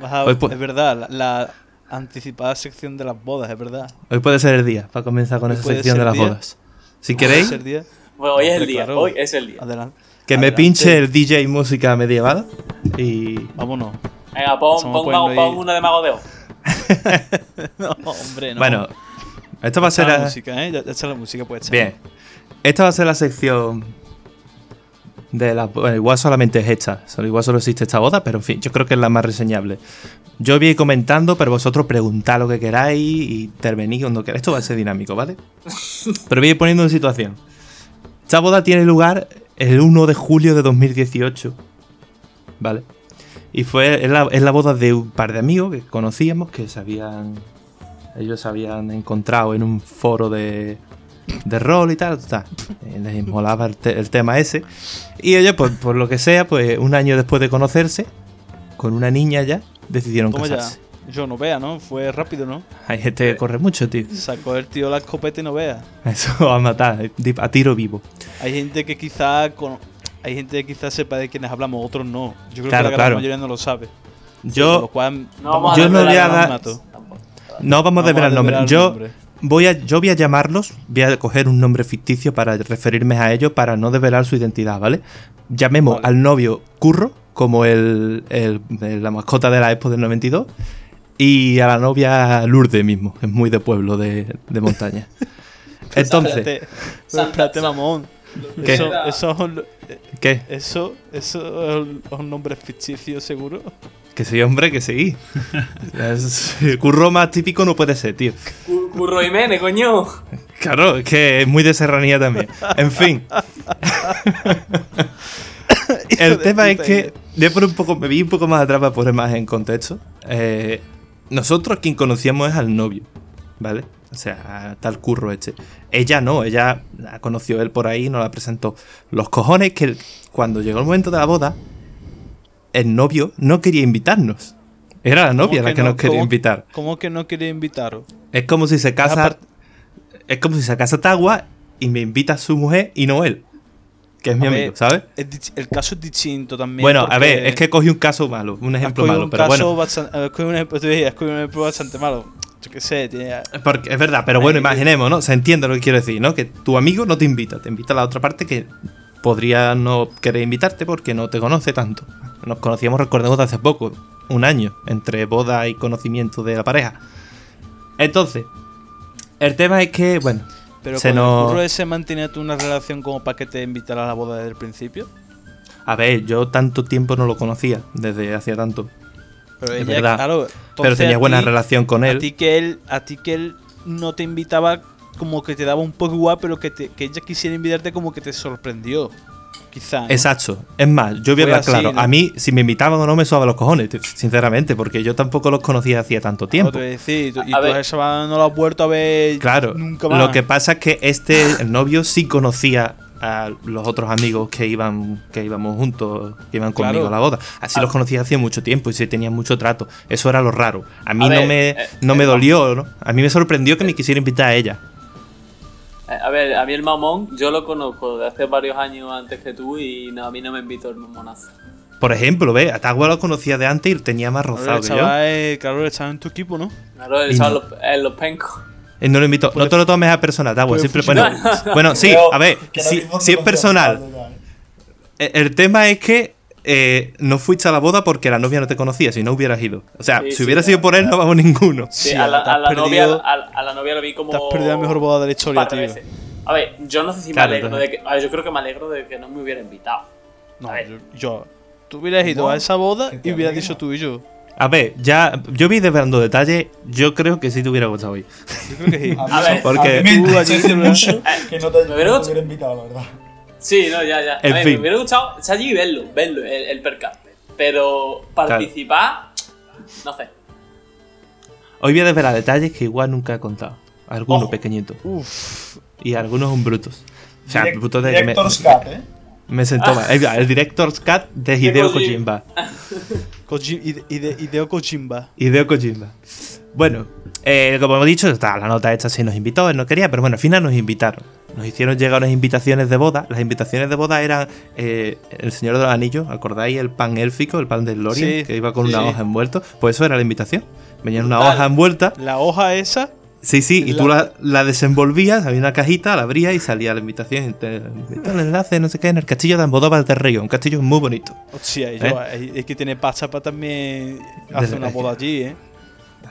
vas a- Hoy pues- Es verdad, la, la anticipada sección de las bodas, es verdad. Hoy puede ser el día para comenzar con Hoy esa sección de las día. bodas. Si queréis, ¿Puede ser día? Bueno, hoy es el día, claro. hoy es el día. Adelante. Que me pinche el DJ música medieval. Y. Vámonos. Venga, pon, pon, poniendo ahí- pon una de Mago de Oz. [LAUGHS] [LAUGHS] No, hombre, no. Bueno, esto va a ser. la la- música, ¿eh? Ya, ya echa la música, pues. echa. Bien. Esta va a ser la sección de la bueno, igual solamente es esta, solo igual solo existe esta boda, pero en fin, yo creo que es la más reseñable. Yo voy a ir comentando, pero vosotros preguntad lo que queráis y intervenid cuando queráis. Esto va a ser dinámico, ¿vale? [LAUGHS] Pero voy a ir poniendo en situación. Esta boda tiene lugar el 1 de julio de 2018, ¿vale? Y fue es la, la boda de un par de amigos que conocíamos, que se habían ellos se habían encontrado en un foro de, de rol y tal, tal. Eh, Les molaba el, te- el tema ese. Y ellos, pues, por lo que sea, pues un año después de conocerse, con una niña ya, decidieron ya. Yo no vea, ¿no? Fue rápido, ¿no? Hay gente que corre mucho, tío. Sacó el tío la escopeta y no vea. Eso va a matar, eh, a tiro vivo. Hay gente que quizá con... Hay gente que quizás sepa de quiénes hablamos, otros no. Yo creo Claro, que la gran claro. mayoría no lo sabe. Por lo Yo cual, No vamos a Yo no desvelar voy a el dar- no vamos a Vamos desvelar el nombre. Yo nombre. voy a, yo voy a llamarlos, voy a coger un nombre ficticio para referirme a ellos para no desvelar su identidad, ¿vale? Llamemos Vale. al novio Curro, como el, el- el- la mascota de la Expo del 92, y a la novia Lourdes mismo, que es muy de pueblo, de, de montaña. [LAUGHS] Entonces, espérate, mamón. ¿Qué? Eso, eso, es un- ¿qué? eso, eso es un- nombre ficticio, seguro. Que sí, hombre, que sí. Es- curro más típico no puede ser, tío. Cu- Curro Jiménez, coño. Claro, es que es muy de serranía también. En fin. [LAUGHS] El tema es que yo por un poco, me vi un poco más atrás para poner más en contexto. Eh, nosotros quien conocíamos es al novio, ¿vale? O sea, a tal curro este. Ella no, ella la conoció él por ahí y nos la presentó. Los cojones que cuando llegó el momento de la boda, el novio no quería invitarnos. Era la novia ¿Cómo la que no? nos quería ¿Cómo- invitar. ¿Cómo que no quería invitaros? Es como si se casa. Es como si se casa Tagua y me invita a su mujer y no él. Que es mi A amigo, ver, ¿sabes? el caso es distinto también. Bueno, a ver, es que cogí un caso malo, un ejemplo malo, un pero caso bueno. bastante- cogido un ejemplo- has cogido un ejemplo bastante malo. Yo qué sé, tiene- Porque es verdad, pero bueno, imaginemos, ¿no? Se entiende lo que quiero decir, ¿no? Que tu amigo no te invita, te invita a la otra parte que podría no querer invitarte porque no te conoce tanto. Nos conocíamos, recordemos, de hace poco, un año, entre boda y conocimiento de la pareja. Entonces, el tema es que, bueno, Pero se con el curro ese mantenía tú una relación como para que te invitara a la boda desde el principio. A ver, yo tanto tiempo no lo conocía, desde hacía tanto. Pero Es ella, verdad. claro, Pero tenía a buena relación con A él. ti que él, a ti que él no te invitaba como que te daba un poco igual, pero que, te- que ella quisiera invitarte como que te sorprendió. Quizá. ¿no? Exacto. Es más, yo voy a hablar así, claro. ¿no? A mí, si me invitaban o no, me suaban los cojones, sinceramente, porque yo tampoco los conocía hacía tanto Claro, tiempo. te a decir, y tú, y tú chaval no la has vuelto a ver Claro. nunca más. Lo que pasa es que este, el novio, sí conocía a los otros amigos que iban que íbamos juntos, que iban conmigo Claro. a la boda. Así A- los conocía hacía mucho tiempo y se tenían mucho trato. Eso era lo raro. A mí A no ver, me, eh, no me eh, dolió, ¿no? A mí me sorprendió que me quisiera invitar a ella. Eh, A ver, a mí el mamón, yo lo conozco de hace varios años antes que tú y no, a mí no me invitó el mamonazo. Por ejemplo, ve, a Tagua lo conocía de antes y tenía más Claro, rozado el que yo. eh, claro, estaba en tu equipo, ¿no? Claro, él estaba no. en los, en los pencos. Eh, no lo invito. No te lo tomes a personal, Tagua. Puede Siempre, bueno, [LAUGHS] bueno, sí, a ver, si, es personal. ¿eh? Eh, El tema es que eh, no fuiste a la boda porque la novia no te conocía, si no hubieras ido. O sea, Sí, si sí, hubiera sido por él, no vamos ninguno. Sí, Sí, a la, a la novia, a, a la novia lo vi como. Te has perdido la mejor boda de la historia, tío. veces. A ver, yo no sé si Claro, me alegro de que. A ver, yo creo que me alegro de que no me hubiera invitado. No, A ver. yo, yo- Tú hubieras ido No, a esa boda y hubieras dicho tú y yo. A ver, ya, yo vi desvelando detalles, yo creo que sí te hubiera gustado ir. Yo creo que sí. A ver, porque a mí me tú allí mucho [LAUGHS] que no te, hubiera no te hubiera invitado, la verdad. Sí, no, ya, ya. En a ver, fin. me hubiera gustado estar allí y verlo, verlo, el, el. Pero participar, no sé. Hoy voy a desvelar detalles que igual nunca he contado. Algunos Ojo. pequeñitos. Uf. Y algunos un brutos. O sea, Direct- brutos de que me, Director's Cut, ¿eh? me sentó mal. El, el Director's Cut de Hideo. Kojimba. [LAUGHS] Koji- Hide- Hide- Hideo Kojimba. Hideo Kojimba. Bueno, eh, como hemos dicho, está, la nota esta sí nos invitó, él no quería, pero bueno, al final nos invitaron. Nos hicieron llegar unas invitaciones de boda. Las invitaciones de boda eran eh, El Señor de los Anillos, ¿acordáis? El pan élfico, el pan del Lorien, Sí, que iba con sí, una hoja envuelta. Pues eso era la invitación. Venía en una hoja envuelta. La hoja esa, Sí, sí, y tú la, la desenvolvías, había una cajita, la abrías y salía la invitación. y te- el enlace, no sé qué, en el castillo de Almodóvar del Río. Un castillo muy bonito. hostia, y ¿Eh? yo, hay que tener pasta para también hacer una boda allí, ¿eh?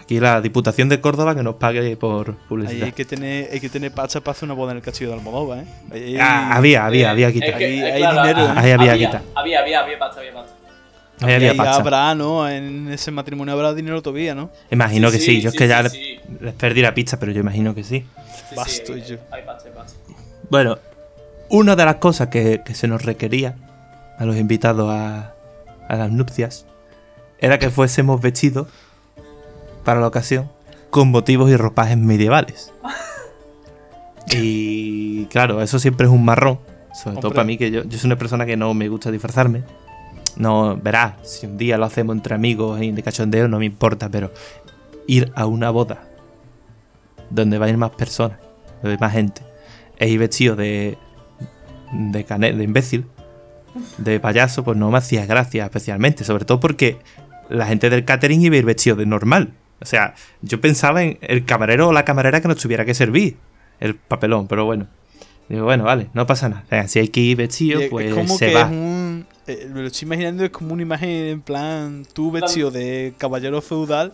Aquí la Diputación de Córdoba que nos pague por Ahí publicidad. hay que tener, hay que tener pasta para hacer una boda en el castillo de Almodóvar, ¿eh? Ahí- Ah, había, había, había Eh, quita. es que, Ahí- hay claro, dinero, ¿eh? Ahí había había, guita. había, había, había pasta, había pasta. Ahí y había ahí pasta. habrá, ¿no? En ese matrimonio habrá dinero todavía, ¿no? Imagino que sí, yo es que ya les perdí la pista, pero yo imagino que sí. sí, Basto sí, y yo. Hay pasta, hay pasta. Bueno, una de las cosas que, que se nos requería a los invitados a, a las nupcias era que fuésemos vestidos para la ocasión con motivos y ropajes medievales. [LAUGHS] Y claro, eso siempre es un marrón, sobre todo para mí, que yo, yo soy una persona que no me gusta disfrazarme. No, verás, si un día lo hacemos entre amigos y de cachondeo, no me importa, pero ir a una boda donde va a ir más personas, donde hay más gente, e ir vestido de, de, cane- de imbécil, de payaso, pues no me hacía gracia especialmente, sobre todo porque la gente del catering iba a ir vestido de normal. O sea, yo pensaba en el camarero o la camarera que nos tuviera que servir el papelón, pero bueno. Digo, bueno, vale, no pasa nada. Si hay que ir vestido, es- pues es como se que va. es un. eh, me lo estoy imaginando, es como una imagen en plan. Tú vestido de caballero feudal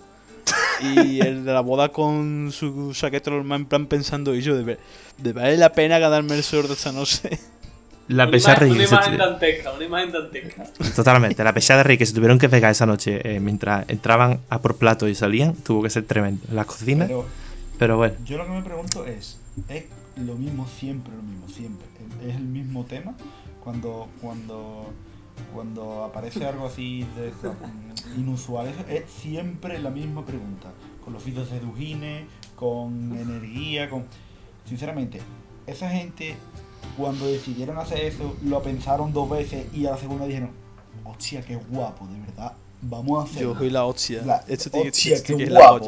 y el de la boda con su chaqueta normal, en plan pensando. Y yo, de, ver- de vale la pena ganarme el sueldo esta noche. La Una pesada imagen- Una imagen dantesca, una imagen dantesca. Totalmente, la pesada rey que se tuvieron que pegar esa noche eh, mientras entraban a por plato y salían, tuvo que ser tremendo. En la cocina, pero, Pero bueno. yo lo que me pregunto es, ¿es lo mismo siempre, lo mismo siempre? ¿Es el mismo tema? Cuando, cuando, cuando aparece algo así de [LAUGHS] inusual, es, es siempre la misma pregunta. Con los vídeos de Dujine, con energía, con... Sinceramente, esa gente, cuando decidieron hacer eso, lo pensaron dos veces y a la segunda dijeron, hostia, qué guapo, de verdad, vamos a hacerlo. Yo soy la hostia. La- tiene, hostia, qué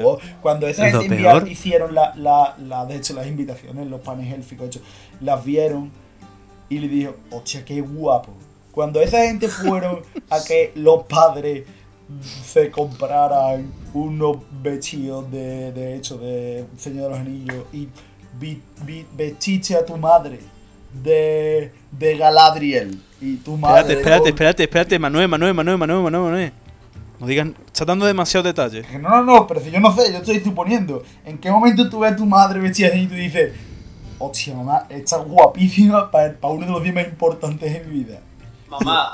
guapo. Cuando esa gente enviaron- hicieron la, la, la- de hecho, las invitaciones, los panes élficos, hecho, las vieron y le dijo, hostia, qué guapo. Cuando esa gente fueron a que los padres se compraran unos vestidos de, de hecho de Señor de los Anillos y vi, vi- vestiste a tu madre de, de Galadriel y tu madre Espérate, espérate, espérate, espérate, Manuel, Manuel, Manuel, Manuel, Manuel, Manuel. No digan, estás dando demasiados detalles. No, no, no, pero si yo no sé, yo estoy suponiendo. ¿En qué momento tú ves a tu madre vestida así y tú dices, hostia, mamá, está guapísima para uno de los días más importantes de mi vida? Mamá,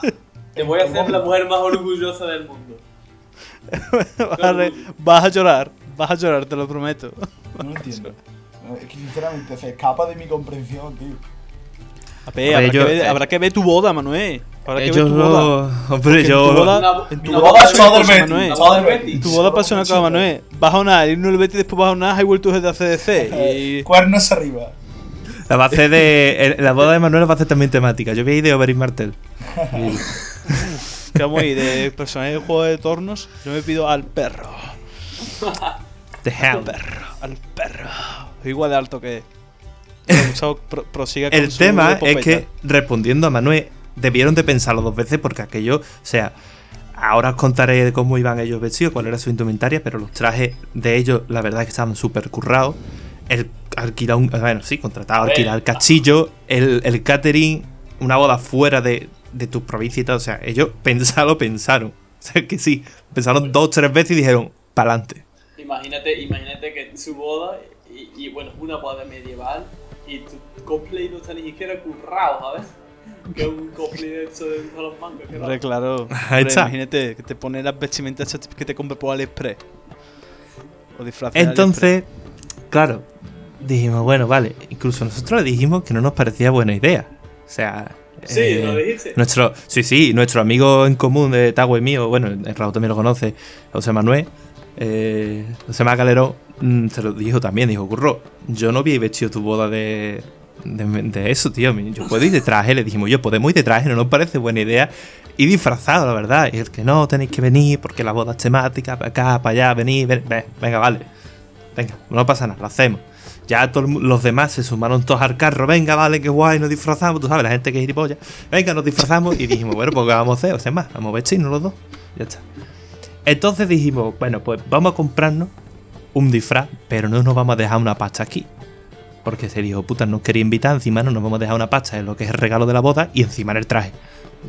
te voy a hacer la mujer más orgullosa del mundo. Vas a, re- vas a llorar, vas a llorar, te lo prometo. No lo entiendo. Es que sinceramente se escapa de mi comprensión, tío. A ver, Hombre, habrá, yo- que ver, eh, habrá que ver tu boda, Manuel. Habrá que ver tu boda. no. Hombre, en tu yo. boda- Una- en tu una boda una una Betis. Tu boda pasó una cosa, Manuel. Vas a onar, irnos el Betis, después vas a onar, y vuelto desde ACDC. [LAUGHS] Y... Cuernos arriba. La va a hacer de. el- La boda de Manuel va a hacer también temática. Yo voy a ir de Oberyn Martel. Que [LAUGHS] vamos a ir de personaje de juego de tornos. Yo me pido al perro. The Al perro, al perro. Igual de alto que. Pero Gustavo, pro- prosiga con El su tema es que, respondiendo a Manuel, debieron de pensarlo dos veces porque aquello, o sea, ahora os contaré cómo iban ellos vestidos, cuál era su indumentaria, pero los trajes de ellos, la verdad es que estaban súper currados. El alquilar un, bueno, sí, contratado, alquilar el castillo, el, el catering, una boda fuera de, de tu provincia y tal, o sea, ellos [LAUGHS] pensarlo, pensaron. O sea, que sí, pensaron dos, tres veces y dijeron, pa'lante. Imagínate, imagínate que su boda y, y, bueno, una boda medieval y tu cosplay no está ni siquiera currado, ¿sabes? [LAUGHS] Que es un cosplay de eso de los mangas. que Hombre, claro. [LAUGHS] Ahí Hombre, está. Imagínate que te pone las vestimentas que te compré por AliExpress. O disfraces Entonces, claro, dijimos, bueno, vale. Incluso nosotros le dijimos que no nos parecía buena idea. O sea. Sí, eh, lo dijiste. Nuestro, sí, sí, nuestro amigo en común de Tagua y mío, bueno, el Raúl también lo conoce, José Manuel, eh, José Manuel Calero, mm, se lo dijo también, dijo, Curro, yo no vi vestido tu boda de, de, eso, tío, yo puedo ir de traje, le dijimos, yo podemos ir de traje, no nos parece buena idea, y disfrazado, la verdad, y el que no, tenéis que venir porque la boda es temática, para acá, para allá, venir, ven- ven- venga, vale, venga, no pasa nada, lo hacemos. Ya todos los demás se sumaron todos al carro. Venga, vale, qué guay, nos disfrazamos. Tú sabes, la gente que es gilipollas. Venga, nos disfrazamos. Y dijimos, bueno, pues ¿qué vamos a hacer? O sea, más, vamos a vestirnos los dos. Ya está. Entonces dijimos, bueno, pues vamos a comprarnos un disfraz, pero no nos vamos a dejar una pasta aquí. Porque se dijo, puta, nos quería invitar, encima no nos vamos a dejar una pasta en lo que es el regalo de la boda y encima en el traje.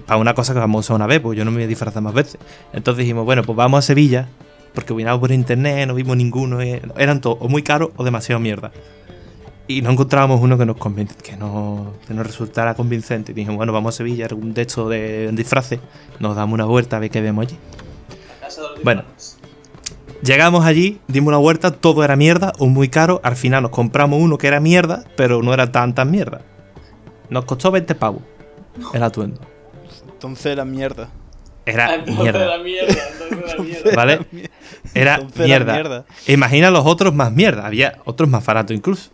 Para una cosa que vamos a usar una vez, pues yo no me voy a disfrazar más veces. Entonces dijimos, bueno, pues vamos a Sevilla, porque vinimos por internet, no vimos ninguno, eh, eran todos o muy caros o demasiado mierda. Y no encontrábamos uno que nos que no, que nos resultara convincente. Y dijimos, bueno, vamos a Sevilla, algún de estos de disfraces, nos damos una vuelta a ver qué vemos allí. De Bueno. Llegamos allí, dimos una vuelta, todo era mierda o muy caro. Al final nos compramos uno que era mierda, pero no era tan tan mierda. Nos costó 20 pavos el atuendo. Entonces era mierda. Era Entonces mierda. la mierda, entonces la [LAUGHS] mierda. ¿Vale? Era Entonces era mierda. mierda. Imagina los otros más mierda. Había otros más baratos incluso.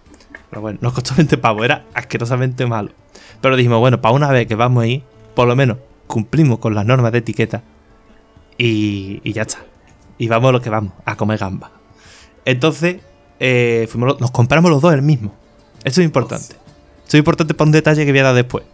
Pero bueno, nos costó 20 pavos. Era asquerosamente malo. Pero dijimos, bueno, para una vez que vamos ahí, por lo menos cumplimos con las normas de etiqueta. Y, y ya está. Y vamos lo que vamos, a comer gamba. Entonces, eh, fuimos nos compramos los dos el mismo. Esto es importante. Esto es importante para un detalle que voy a dar después.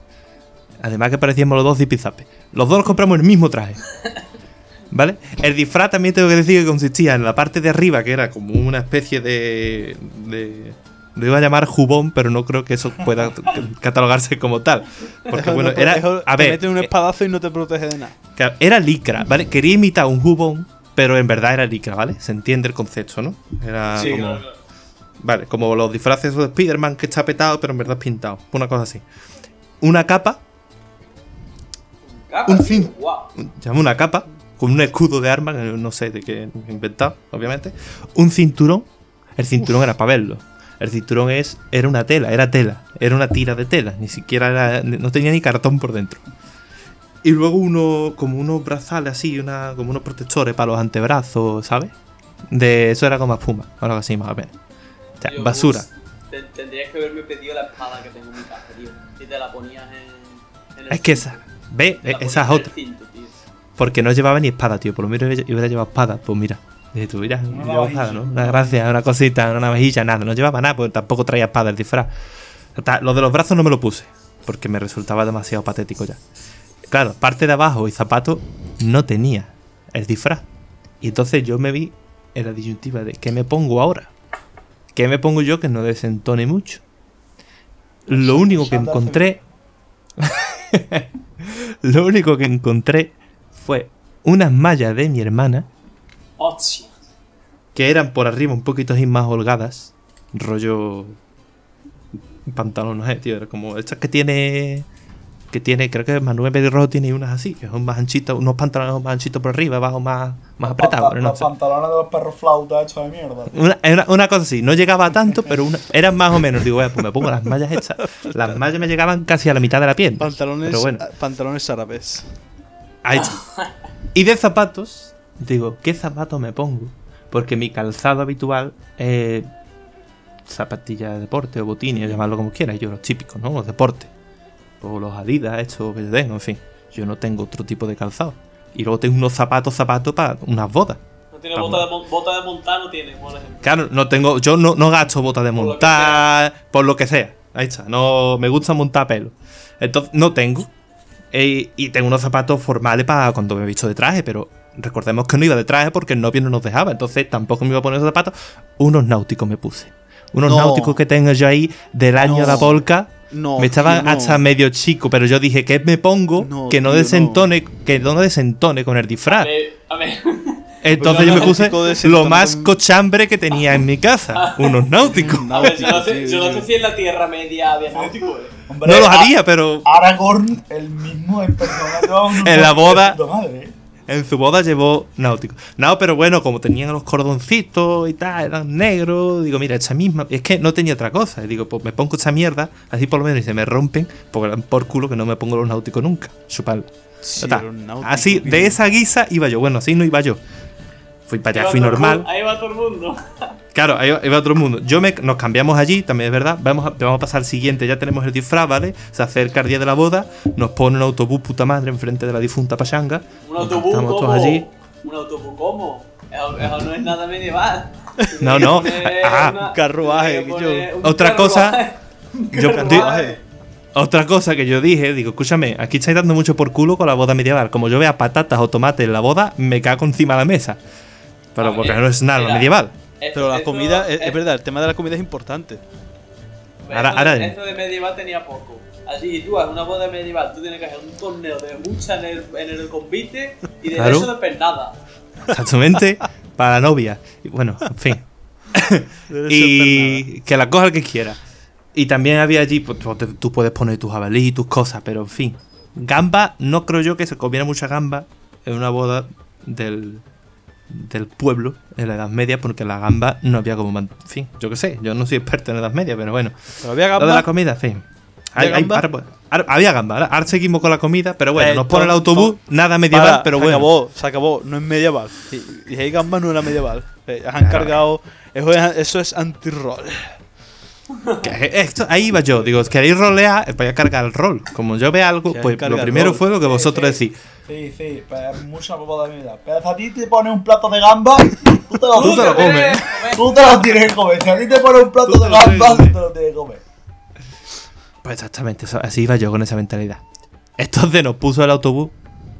Además que parecíamos los dos zipizapes. Los dos nos compramos el mismo traje. [LAUGHS] ¿Vale? El disfraz también tengo que decir que consistía en la parte de arriba, que era como una especie de. de lo iba a llamar jubón, pero no creo que eso pueda [LAUGHS] catalogarse como tal. Porque bueno, no te- era. A te ver, meten un eh, espadazo y no te protege de nada. Era licra, ¿vale? Quería imitar un jubón, pero en verdad era licra, ¿vale? Se entiende el concepto, ¿no? Era Sí, como. claro. Vale, como los disfraces de Spider-Man que está petado, pero en verdad es pintado. Una cosa así. Una capa, Capa, Un fin. guau. llamo una capa, con un escudo de arma, no sé de qué inventado, obviamente. Un cinturón. El cinturón era para verlo. El cinturón es, era una tela, era tela. Era una tira de tela. Ni siquiera era, no tenía ni cartón por dentro. Y luego uno, como unos brazales así, una, como unos protectores para los antebrazos, ¿sabes? De eso era como espuma, algo así más o menos. O sea, Tío, basura. Te- Tendrías que haberme pedido la espada que tengo en mi casa, tío. Y te la ponías en. en el Es que cinto. esa, ve, esa es otra. cinto. Porque no llevaba ni espada, tío. Por lo menos hubiera hubiera llevado espada. Pues mira, dices tú, mira, Una lleva espada. ¿no? Una gracia, una cosita, una navajilla, nada. No llevaba nada, pues tampoco traía espada el disfraz. Lo de los brazos no me lo puse, porque me resultaba demasiado patético ya. Claro, parte de abajo y zapato no tenía el disfraz. Y entonces yo me vi en la disyuntiva de ¿qué me pongo ahora? ¿Qué me pongo yo que no desentone mucho? Lo único que encontré. [LAUGHS] lo único que encontré fue unas mallas de mi hermana que eran por arriba un poquito más holgadas. Rollo. Pantalón, no sé, tío. Era como estas que tiene. Que tiene, creo que Manuel Pelirrojo tiene unas así, que son más anchitas, unos pantalones más anchitos por arriba, abajo más, más apretados. No los sé. pantalones de los perros flautas hechos de mierda. Una, una- una cosa así, no llegaba a tanto, pero una, eran más o menos. Digo, bueno, pues me pongo las mallas estas. Las mallas me llegaban casi a la mitad de la pierna. Pantalones, Pero bueno. pantalones árabes. Ahí está. Y de zapatos, digo, ¿qué zapato me pongo? Porque mi calzado habitual es zapatillas de deporte o botines, llamarlo como quieras, yo los típicos, ¿no? Los deportes. O los Adidas, estos que yo tengo, en fin. Yo no tengo otro tipo de calzado. Y luego tengo unos zapatos, zapatos para unas botas. No tiene bota de, bota de montar, no tiene, por ejemplo. Claro, no tengo, yo no, no gasto botas de Por lo que montar, por lo que sea. Ahí está, no me gusta montar pelo. Entonces, no tengo. Eh, y tengo unos zapatos formales para cuando me he visto de traje, pero recordemos que no iba de traje porque el novio no nos dejaba, entonces tampoco me iba a poner esos zapatos. Unos náuticos me puse. Unos No. náuticos que tengo yo ahí del año No. de la polca. No, me estaban tío, no. hasta medio chico, pero yo dije, ¿qué me pongo? No, que no tío, desentone, que no desentone con el disfraz. A ver, a ver. Entonces Pues yo me puse de lo más con- cochambre que tenía en mi casa. [LAUGHS] Unos náuticos. A ver, yo no sé, tío, yo no tío. sé si en la Tierra Media había náutico, eh. Hombre, No los había, pero Aragorn, el mismo en persona, [LAUGHS] En la náuticos boda. En su boda llevó náutico. No, pero bueno, como tenían los cordoncitos y tal, eran negros, digo, mira, esta misma. Es que no tenía otra cosa. Y digo, pues me pongo esta mierda, así por lo menos y se me rompen, porque dan por culo que no me pongo los náuticos nunca. Sí, náutico, así, tío. de esa guisa iba yo. Bueno, así no iba yo. Fui para allá, fui normal. mundo- Ahí va todo el mundo. Claro, ahí va, ahí va otro mundo. Yo me, nos cambiamos allí, también es verdad. Vamos a, vamos a pasar al siguiente, ya tenemos el disfraz, ¿vale? Se acerca el día de la boda, nos pone un autobús puta madre enfrente de la difunta pachanga. Un autobús montamos como. todos allí. Un autobús como. Eso, no es nada medieval. [LAUGHS] No, no. [LAUGHS] Ah, una- carruaje, yo- un Otra cosa- carruaje. Yo- [LAUGHS] Carruaje. Otra cosa que yo dije, digo, escúchame, aquí estáis dando mucho por culo con la boda medieval. Como yo vea patatas o tomates en la boda, me cago encima de la mesa. Pero A porque ver, no es nada medieval. Eso- Pero la eso- comida, es, verdad, el tema de la comida es importante. Eso, Ahora- ahora- de, eso de medieval tenía poco. Así, tú haces una boda medieval, tú tienes que hacer un torneo de lucha en el, en el convite y de Claro. eso de pernada. Exactamente, para la novia. Y bueno, en fin. [LAUGHS] y que la coja el que quiera. Y también había allí, pues, tú puedes poner tus jabalí y tus cosas, pero en fin. Gamba, no creo yo que se comiera mucha gamba en una boda del, del pueblo en la Edad Media, porque la gamba no había como. En fin, yo qué sé, yo no soy experto en la Edad Media, pero bueno. Pero había Lo de gamba. la comida, fin. Hay- ¿Había hay- gamba? ahora- había gamba, ahora, ahora seguimos con la comida, pero bueno, Eh, nos pone el autobús, nada medieval, Para, pero se bueno. acabó, se acabó, no es medieval. Y, y hay gamba no era medieval. Eh, han Claro. cargado. Eso es, eso es anti-roll. Esto, ahí iba yo, digo, queréis rolear, voy a cargar el rol. Como yo vea algo, pues lo primero rol. fue lo que Sí, vosotros sí. decís. Sí, sí, pero es mucha boda de vida. Pero si a ti te pone un plato de gamba, tú te lo, Tú te lo comes. Tú te lo tienes que comer. Si a ti te pone un plato de gamba, tú te lo tienes que comer. Pues exactamente, así iba yo con esa mentalidad. Entonces nos puso el autobús,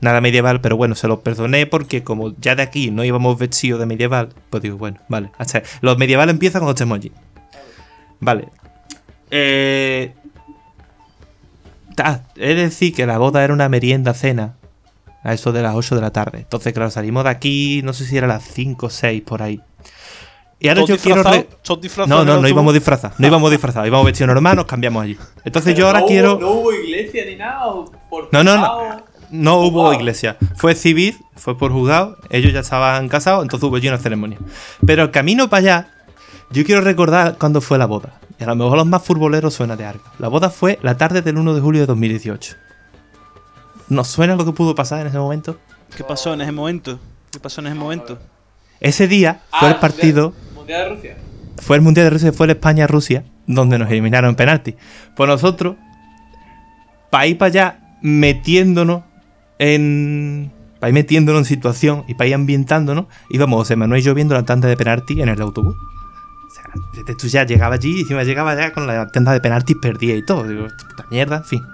nada medieval, pero bueno, se lo perdoné porque como ya de aquí no íbamos vestidos de medieval, pues digo, bueno, vale. hasta- los medievales empiezan cuando estemos allí. Vale. Eh, ah, he de decir que la boda era una merienda cena. A eso de las 8 de la tarde. Entonces, claro, salimos de aquí, no sé si era las 5 o 6 por ahí. Y ahora ¿Todos yo quiero. re- ¿Todos disfrazados No, no, no íbamos disfrazados. No íbamos disfrazados. Íbamos vestidos normal, nos cambiamos allí. Entonces yo ahora no quiero. Hubo, no hubo iglesia ni nada. Por No, no, no. No hubo iglesia. Fue civil, fue por juzgado. Ellos ya estaban casados, entonces hubo allí una ceremonia. Pero el camino para allá, yo quiero recordar cuándo fue la boda. Y a lo mejor los más futboleros suena de algo. La boda fue la tarde del 1 de julio de 2018. ¿Nos suena lo que pudo pasar en ese momento? ¿Qué pasó en ese momento? ¿Qué pasó en ese momento? Ese día fue Ah, el partido. Mundial, Mundial de Rusia. fue el Mundial de Rusia, fue el España-Rusia, donde nos eliminaron en penalti. Pues nosotros, para ir para allá, metiéndonos en. Para ir metiéndonos en situación y para ir ambientándonos, íbamos José Manuel y yo viendo la tanda de penalti en el autobús. Sea, tú ya llegaba allí y encima llegaba ya con la tanda de penaltis perdida y todo. Digo, puta mierda, en fin.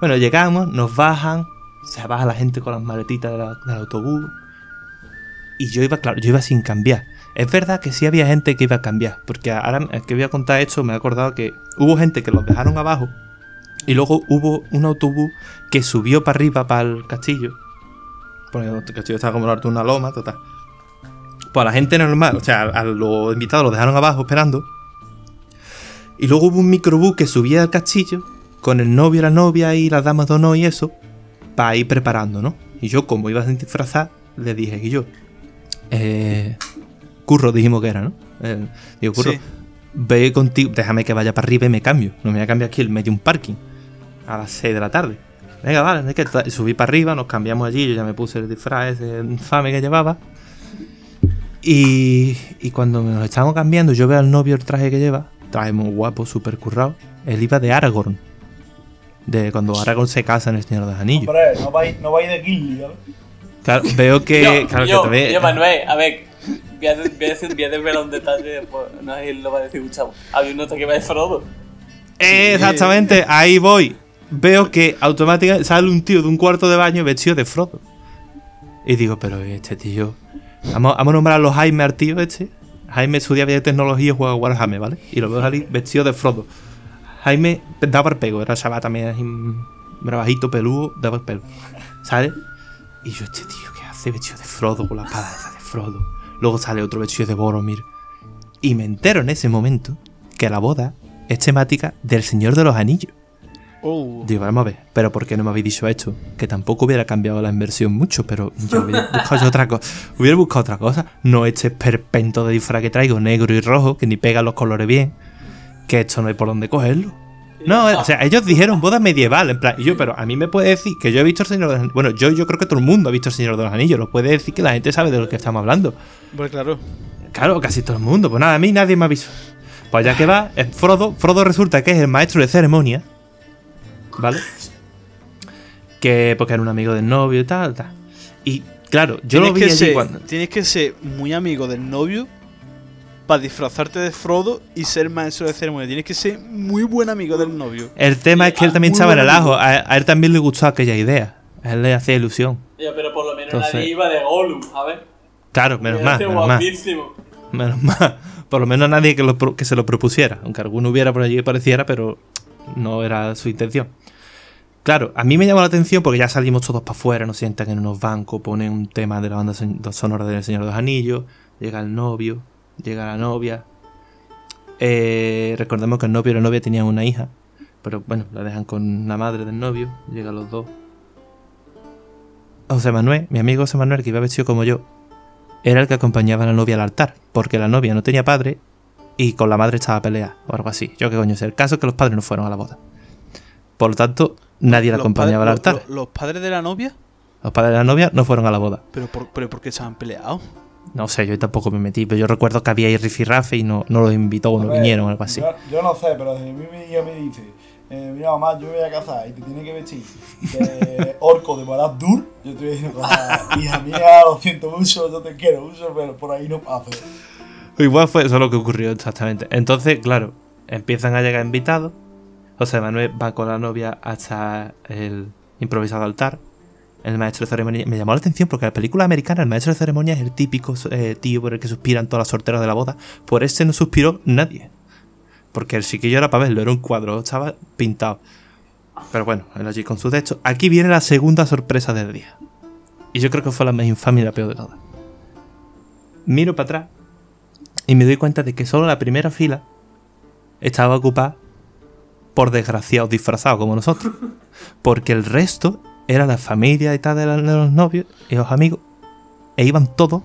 Bueno, llegamos, nos bajan, se baja la gente con las maletitas de la- del autobús. Y yo iba, claro, yo iba sin cambiar. Es verdad que sí había gente que iba a cambiar, porque ahora es que voy a contar esto, me he acordado que hubo gente que los dejaron abajo y luego hubo un autobús que subió para arriba, para el castillo. Porque el castillo estaba como alto de una loma, total. Pues a la gente normal, o sea, a los invitados los dejaron abajo esperando. Y luego hubo un microbús que subía al castillo con el novio y la novia y las damas de honor y eso, para ir preparando, ¿no? Y yo, como iba a disfrazar, le dije, y yo, eh, Curro dijimos que era, ¿no? Eh, digo, Curro, Sí. ve contigo, déjame que vaya para arriba y me cambio. No me voy a cambiar aquí en medio un parking a las 6 de la tarde. Venga, vale, es que subí para arriba, nos cambiamos allí, yo ya me puse el disfraz ese infame que llevaba. Y, y cuando nos estábamos cambiando, yo veo al novio el traje que lleva, traje muy guapo, súper currado. Él iba de Aragorn. De cuando Aragorn se casa en el Señor de los Anillos. Hombre, no vais, no vais de Gimli, ¿sabes? Claro, veo que. yo, claro, yo, que también- yo, Manuel, a ver, voy a, voy a decir, voy a desvelar un detalle, pues, no sé si lo va a decir Gustavo. Había un nota que va de Frodo. Exactamente, ahí voy. Veo que automáticamente sale un tío de un cuarto de baño vestido de Frodo. Y digo, pero este tío. Vamos, vamos a nombrar a los Jaime al tío este. Jaime estudia biotecnología y juega Warhammer, ¿vale? Y lo veo salir vestido de Frodo. Jaime daba el pego, era chaval también, bajito, peludo, daba el pelo. ¿Sabes? Y yo, este tío, ¿qué hace vestido de Frodo con la espada esa de Frodo? Luego sale otro vestido de Boromir. Y me entero en ese momento que la boda es temática del Señor de los Anillos. Oh. Digo, vamos a ver, pero ¿por qué no me habéis dicho esto? Que tampoco hubiera cambiado la inversión mucho, pero yo hubiera [LAUGHS] buscado otra cosa. Hubiera buscado otra cosa. No este perpento de disfraz que traigo, negro y rojo, que ni pega los colores bien. Que esto no hay por dónde cogerlo. No, eh, o sea, ellos dijeron boda medieval, en plan, y yo, pero a mí me puede decir que yo he visto el Señor de los Anillos. Bueno, yo, yo creo que todo el mundo ha visto el Señor de los Anillos, lo puede decir que la gente sabe de lo que estamos hablando. Pues claro. Claro, casi todo el mundo. Pues nada, a mí nadie me avisó. Pues ya que va, es Frodo. Frodo resulta que es el maestro de ceremonia. ¿Vale? Que porque era un amigo del novio y tal, tal. Y Claro, yo lo tienes vi que allí ser, cuando. Tienes que ser muy amigo del novio para disfrazarte de Frodo y ser maestro de ceremonia. Tienes que ser muy buen amigo del novio. El tema es que él también estaba en el ajo. A, a él también le gustó aquella idea. A él le hacía ilusión. Ya, pero por lo menos Entonces- nadie iba de Gollum, ¿sabes? Claro, menos Me mal, hace menos mal. Menos mal. Por lo menos nadie que, lo que se lo propusiera. Aunque alguno hubiera por allí que pareciera, pero no era su intención. Claro, a mí me llamó la atención porque ya salimos todos para afuera, nos sientan en unos bancos, ponen un tema de la banda son- sonora del Señor de los Anillos, llega el novio, llega la novia. Eh, recordemos que el novio y la novia tenían una hija, pero bueno, la dejan con la madre del novio, llegan los dos. José Manuel, mi amigo José Manuel, que iba vestido como yo, era el que acompañaba a la novia al altar, porque la novia no tenía padre y con la madre estaba a pelear o algo así. Yo qué coño sé. El caso es que los padres no fueron a la boda. Por lo tanto, nadie la acompañaba al padres- altar. los- padres de la novia, Los padres de la novia no fueron a la boda. pero por, pero ¿por qué se han peleado? No sé, yo tampoco me metí, pero yo recuerdo que había ahí rifirrafe y no, no los invitó o no ver, vinieron o algo así. Yo, yo no sé, pero si a mí mi hija me dice, eh, mira mamá, yo me voy a casar y te tiene que vestir de [LAUGHS] orco de Barad Dur, yo te voy a decir, "Ah, hija mía, lo siento mucho, yo te quiero mucho, pero por ahí no pasa. Igual fue eso lo que ocurrió exactamente. Entonces, claro, empiezan a llegar invitados. José Manuel va con la novia hasta el improvisado altar. El maestro de ceremonia me llamó la atención porque en la película americana el maestro de ceremonia es el típico eh, tío por el que suspiran todas las solteras de la boda. Por este no suspiró nadie. Porque el chiquillo era para verlo, era un cuadro, estaba pintado. Pero bueno, él allí con su texto. Aquí viene la segunda sorpresa del día. Y yo creo que fue la más infame y la peor de todas. Miro para atrás y me doy cuenta de que solo la primera fila estaba ocupada por desgraciados disfrazados como nosotros. [LAUGHS] Porque el resto era la familia y tal de, la- de los novios y los amigos. E iban todos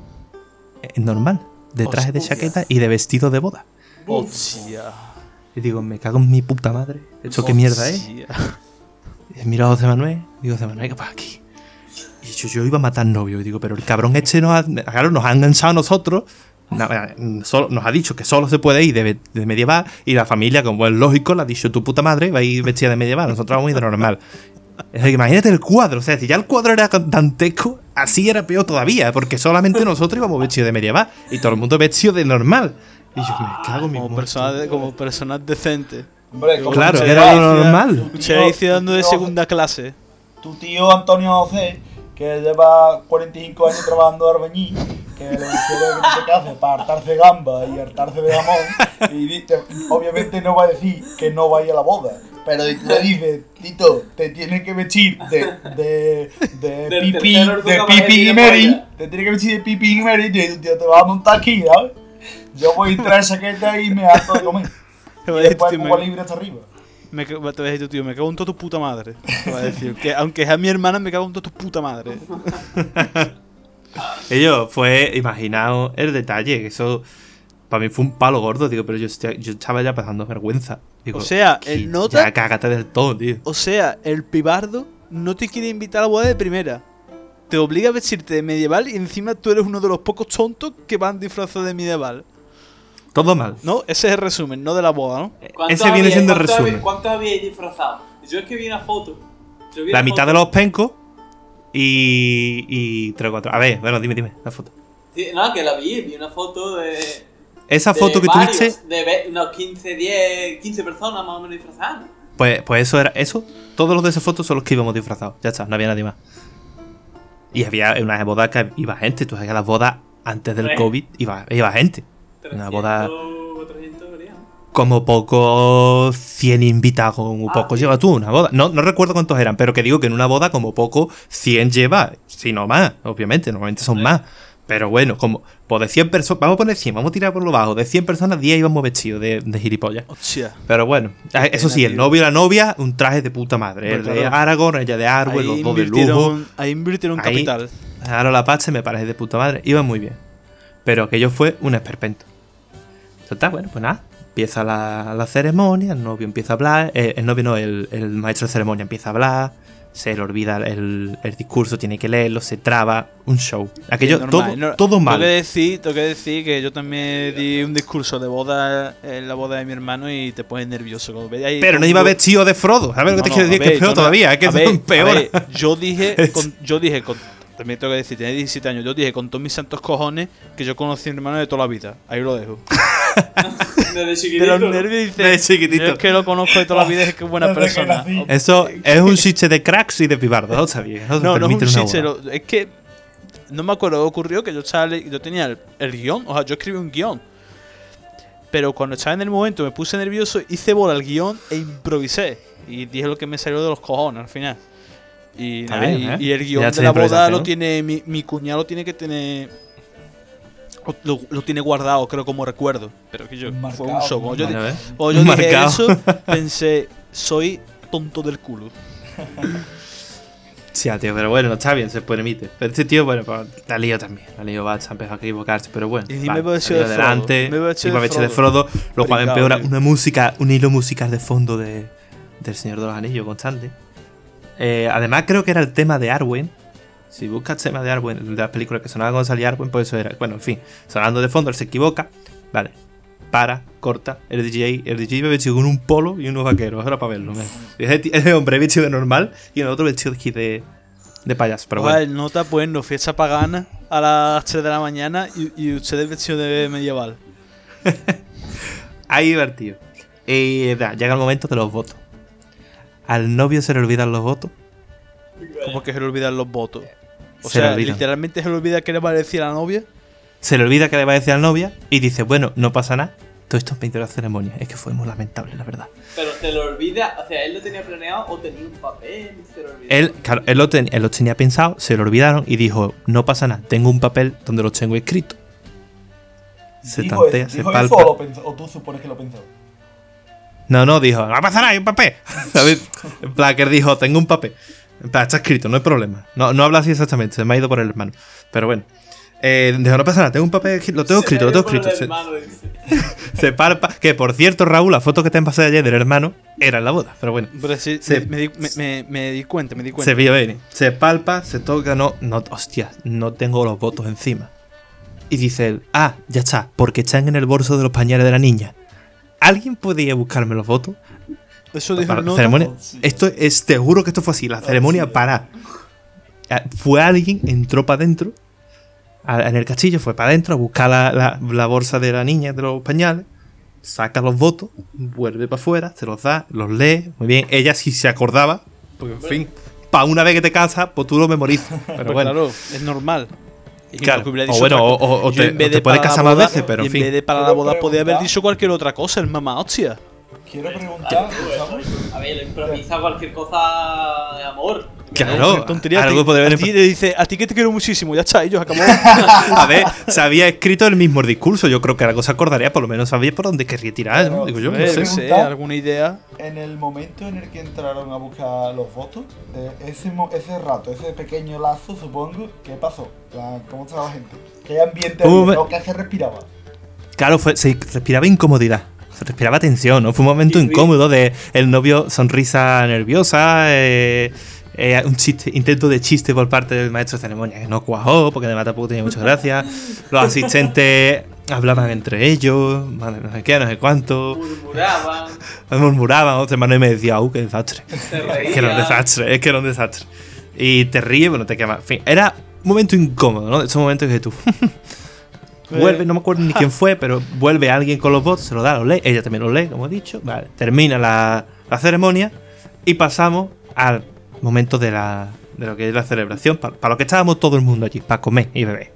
eh, normal, de traje de chaqueta y de vestido de boda. Hostia. Y digo, me cago en mi puta madre. ¿Esto qué mierda es? Hostia. Y miro a José Manuel, digo, José Manuel, ¿qué pasa aquí? Y yo, yo iba a matar novio. Y digo, pero el cabrón este nos ha, claro, nos ha enganchado a nosotros. Na- solo- nos ha dicho que solo se puede ir de, de medieval. Y la familia, como es lógico, le ha dicho tu puta madre, va a ir vestida de medieval. Nosotros vamos a ir de normal. Es decir, imagínate el cuadro. O sea, si ya el cuadro era dantesco, así era peor todavía. Porque solamente nosotros íbamos vestidos de medieval. Y todo el mundo vestido de normal. Y yo, me cago en mi Como personas, como personas decentes. Hombre, como Claro, era lo normal. hice dando de segunda clase. Tu tío Antonio José, que lleva 45 años trabajando de albañil, que lo que quiere que tú te cases para hartarse de gamba y hartarse de jamón, y di- te- obviamente no va a decir que no vaya a la boda. Pero le dices, Tito, te tienes que vestir de, de, de de de y Mary, te tienes que vestir de pipi y Mary, y tío, te vas a montar aquí, ¿sabes? Yo voy a traer chaqueta y me harto de comer. [LAUGHS] Te Y después Cuba libre hasta arriba. Me, te va a decir tío, me cago en toda tu puta madre. Te va a decir, que aunque sea mi hermana, me cago en toda tu puta madre. [LAUGHS] Ellos, fue, imaginaos el detalle, que eso para mí fue un palo gordo, digo, pero yo, yo estaba ya pasando vergüenza. Digo, O sea, "Que el nota- Ya cágate del todo, tío. O sea, el pibardo no te quiere invitar a la boda de primera. Te obliga a vestirte de medieval y encima tú eres uno de los pocos tontos que van disfrazados de medieval. Todo mal. ¿No? Ese es el resumen, no de la boda, ¿no? ¿Cuántos Ese viene siendo el resumen. ¿Cuántos habíais disfrazado? Yo es que vi una foto. Yo vi La una mitad foto. de los pencos y, y tres o cuatro. A ver, bueno, dime, dime, la foto. Sí, no, que la vi, vi una foto de. Esa de foto que varios, tuviste, De unos 15, 10, 15 personas más o menos disfrazadas. pues, pues eso era, eso, todos los de esa foto son los que íbamos disfrazados. Ya está, no había nadie más. Y había una boda que iba gente, tú sabes que las bodas antes del Tres. COVID iba, iba gente. 300, Una boda 400 verían. como poco 100 invitados, como Ah, poco lleva tú una boda. No, no recuerdo cuántos eran, pero que digo que en una boda como poco 100 lleva, si no más, obviamente, normalmente son más. Pero bueno, como pues de 100 personas, vamos a poner 100, vamos a tirar por lo bajo, de 100 personas 10 íbamos vestidos de, de gilipollas. Hostia. Pero bueno, ah, eso sí, el novio y la novia, un traje de puta madre. El de. Aragorn, ella de Ahí los dos de lujo. ahí invirtieron Ahí- capital. Ahora la Pache me parece de puta madre. Iba muy bien. Pero aquello fue un esperpento. Total, bueno, pues nada. Empieza la, la ceremonia, el novio empieza a hablar. eh, el novio no, el, el maestro de ceremonia empieza a hablar. Se le olvida el, el discurso, tiene que leerlo, se traba. Un show. Aquello, Normal, todo, no- todo mal. Tengo que, decir, tengo que decir que yo también di un discurso de boda en la boda de mi hermano y te pones nervioso. Como Pero no iba vestido de Frodo. ¿Sabes lo que te No, quiero decir? a que es ver, peor todavía. Es que a ver, a peor. ver, yo dije, [LAUGHS] con- yo dije con, también tengo que decir, tenía 17 años. Yo dije con todos mis santos cojones que yo conocí a mi hermano de toda la vida. Ahí lo dejo. [LAUGHS] [LAUGHS] Desde De chiquitito. nervios dice. De chiquitito. Yo es que lo conozco de toda la vida, es que es buena persona. nací. Eso es un chiste de cracks y de pibardos, ¿no sabía? No, no es un chiste, lo- es que no me acuerdo qué ocurrió que yo estaba yo tenía el, el guion, o sea, yo escribí un guion. Pero cuando estaba en el momento me puse nervioso, hice bola el guion e improvisé. Y dije lo que me salió de los cojones al final. Y, Está nada, bien, y, ¿eh? y el guion Ya de la boda lo tiene. Mi, mi cuñado lo tiene que tener. O- Lo, lo tiene guardado, creo, como recuerdo. Pero que yo. Fue un. Cuando yo, cuando yo dije Marcado. eso, [LAUGHS] pensé, soy tonto del culo. Sí, tío, pero bueno, está bien, se permite. Pero este tío, bueno, pues la lío también. La lío bastante, empezó a equivocarse, pero bueno. Y vale, salió de Frodo, adelante, dime vestido iba de vestido de Frodo, lo cual empeora tío. una música, un hilo musical de fondo de, del Señor de los Anillos constante. Eh, además, creo que era el tema de Arwen. Si buscas tema de Arwen, de las películas que sonaban cuando salía Arwen, pues eso era. Bueno, en fin, sonando de fondo, él se equivoca. Vale, para, corta. El DJ, el DJ iba vestido con un polo y unos vaqueros. Era para verlo. Ese, ese hombre vestido de normal y el otro vestido aquí de, de payaso. Pero Ojalá bueno. el nota poniendo fiesta pagana a las 3 de la mañana y, y ustedes vestido de medieval. [LAUGHS] Ahí divertido. Y da, llega el momento de los votos. Al novio se le olvidan los votos. Como que se le olvidan los votos. O Se le sea, olvidan. literalmente se le olvida que le va a decir a la novia. Se le olvida que le va a decir a la novia y dice, bueno, no pasa nada. Todo esto es 20 de la ceremonia. Es que fue muy lamentable, la verdad. Pero se lo olvida, o sea, él lo tenía planeado o tenía un papel se lo olvidó. Él, claro, él, lo ten- él los tenía pensado, se lo olvidaron y dijo, no pasa nada, tengo un papel donde los tengo escritos. Se ¿Dijo, tantea, se dijo palpa. eso o, lo pensó- o tú supones que lo pensó? No, no, dijo, no pasa nada, hay un papel. [LAUGHS] ¿Sabes? En plan, que él dijo, tengo un papel. Está escrito, no hay problema. No, no habla así exactamente, se me ha ido por el hermano. Pero bueno. Eh, no pasa nada, tengo un papel, lo tengo escrito, lo tengo escrito. Se, [LAUGHS] se palpa. Que por cierto, Raúl, la foto que te pasé ayer del hermano era en la boda. Pero bueno, Pero sí, Se- me, me di, me- me- me di cuenta, me di cuenta. se vio venir. Se palpa, se toca, no, no, hostia, no tengo los votos encima. Y dice él, ah, ya está, porque están en el bolso de los pañales de la niña. ¿Alguien podía buscarme los votos? Eso dijo Para el ceremonia. Sí. Esto es, te juro que esto fue así. La ceremonia para. Eh, Fue alguien, entró para adentro. En el castillo fue para adentro a buscar la, la- la bolsa de la niña de los pañales. Saca los votos, vuelve para afuera, se los da, los lee. Muy bien, ella sí se acordaba. Porque, en fin, para una vez que te casas, pues tú lo memorizas. [LAUGHS] Pero Pues bueno, claro, es normal. Claro, o bueno, o- o- te- en o te de puedes para casar más veces, pero, en en fin. vez de para la boda podía haber dicho cualquier otra cosa, el mamá, hostia. Quiero preguntar, A ver, improvisa cualquier cosa de amor. claro, Tontería. algo a puede a haber ti le dice, a ti que te quiero muchísimo, ya está, ellos acabó. [LAUGHS] A ver, se había escrito el mismo discurso. Yo creo que algo se acordaría, por lo menos sabía por dónde querría tirar, ¿no? Digo yo, no Eh, sé. alguna idea. en el momento en el que entraron a buscar los votos, de ese, mo- ese rato, ese pequeño lazo, supongo, ¿qué pasó? ¿Cómo estaba la gente? ¿Qué ambiente había? momen- ¿O ¿Qué se respiraba? Claro, fue, se respiraba incomodidad. Se respiraba tensión, ¿no? Fue un momento Sí, incómodo de el novio sonrisa nerviosa, eh, eh, un chiste, intento de chiste por parte del maestro de ceremonia que no cuajó, porque además tampoco tenía mucha gracia. [LAUGHS] Los asistentes hablaban entre ellos, no sé qué, no sé cuánto, Murmuraban, [LAUGHS] murmuraban, otro hermano y me decía, ¡uh, qué desastre! Es que era un desastre, es que era un desastre. Y te ríes, bueno, te quemas. En fin, era un momento incómodo, ¿no? Esos momentos que tú. [LAUGHS] vuelve, no me acuerdo ni quién fue, pero vuelve alguien con los votos, se lo da, lo lee, ella también lo lee, como he dicho. Vale, termina la, la ceremonia y pasamos al momento de, la, de lo que es la celebración, para, lo que estábamos todo el mundo allí, para comer y beber.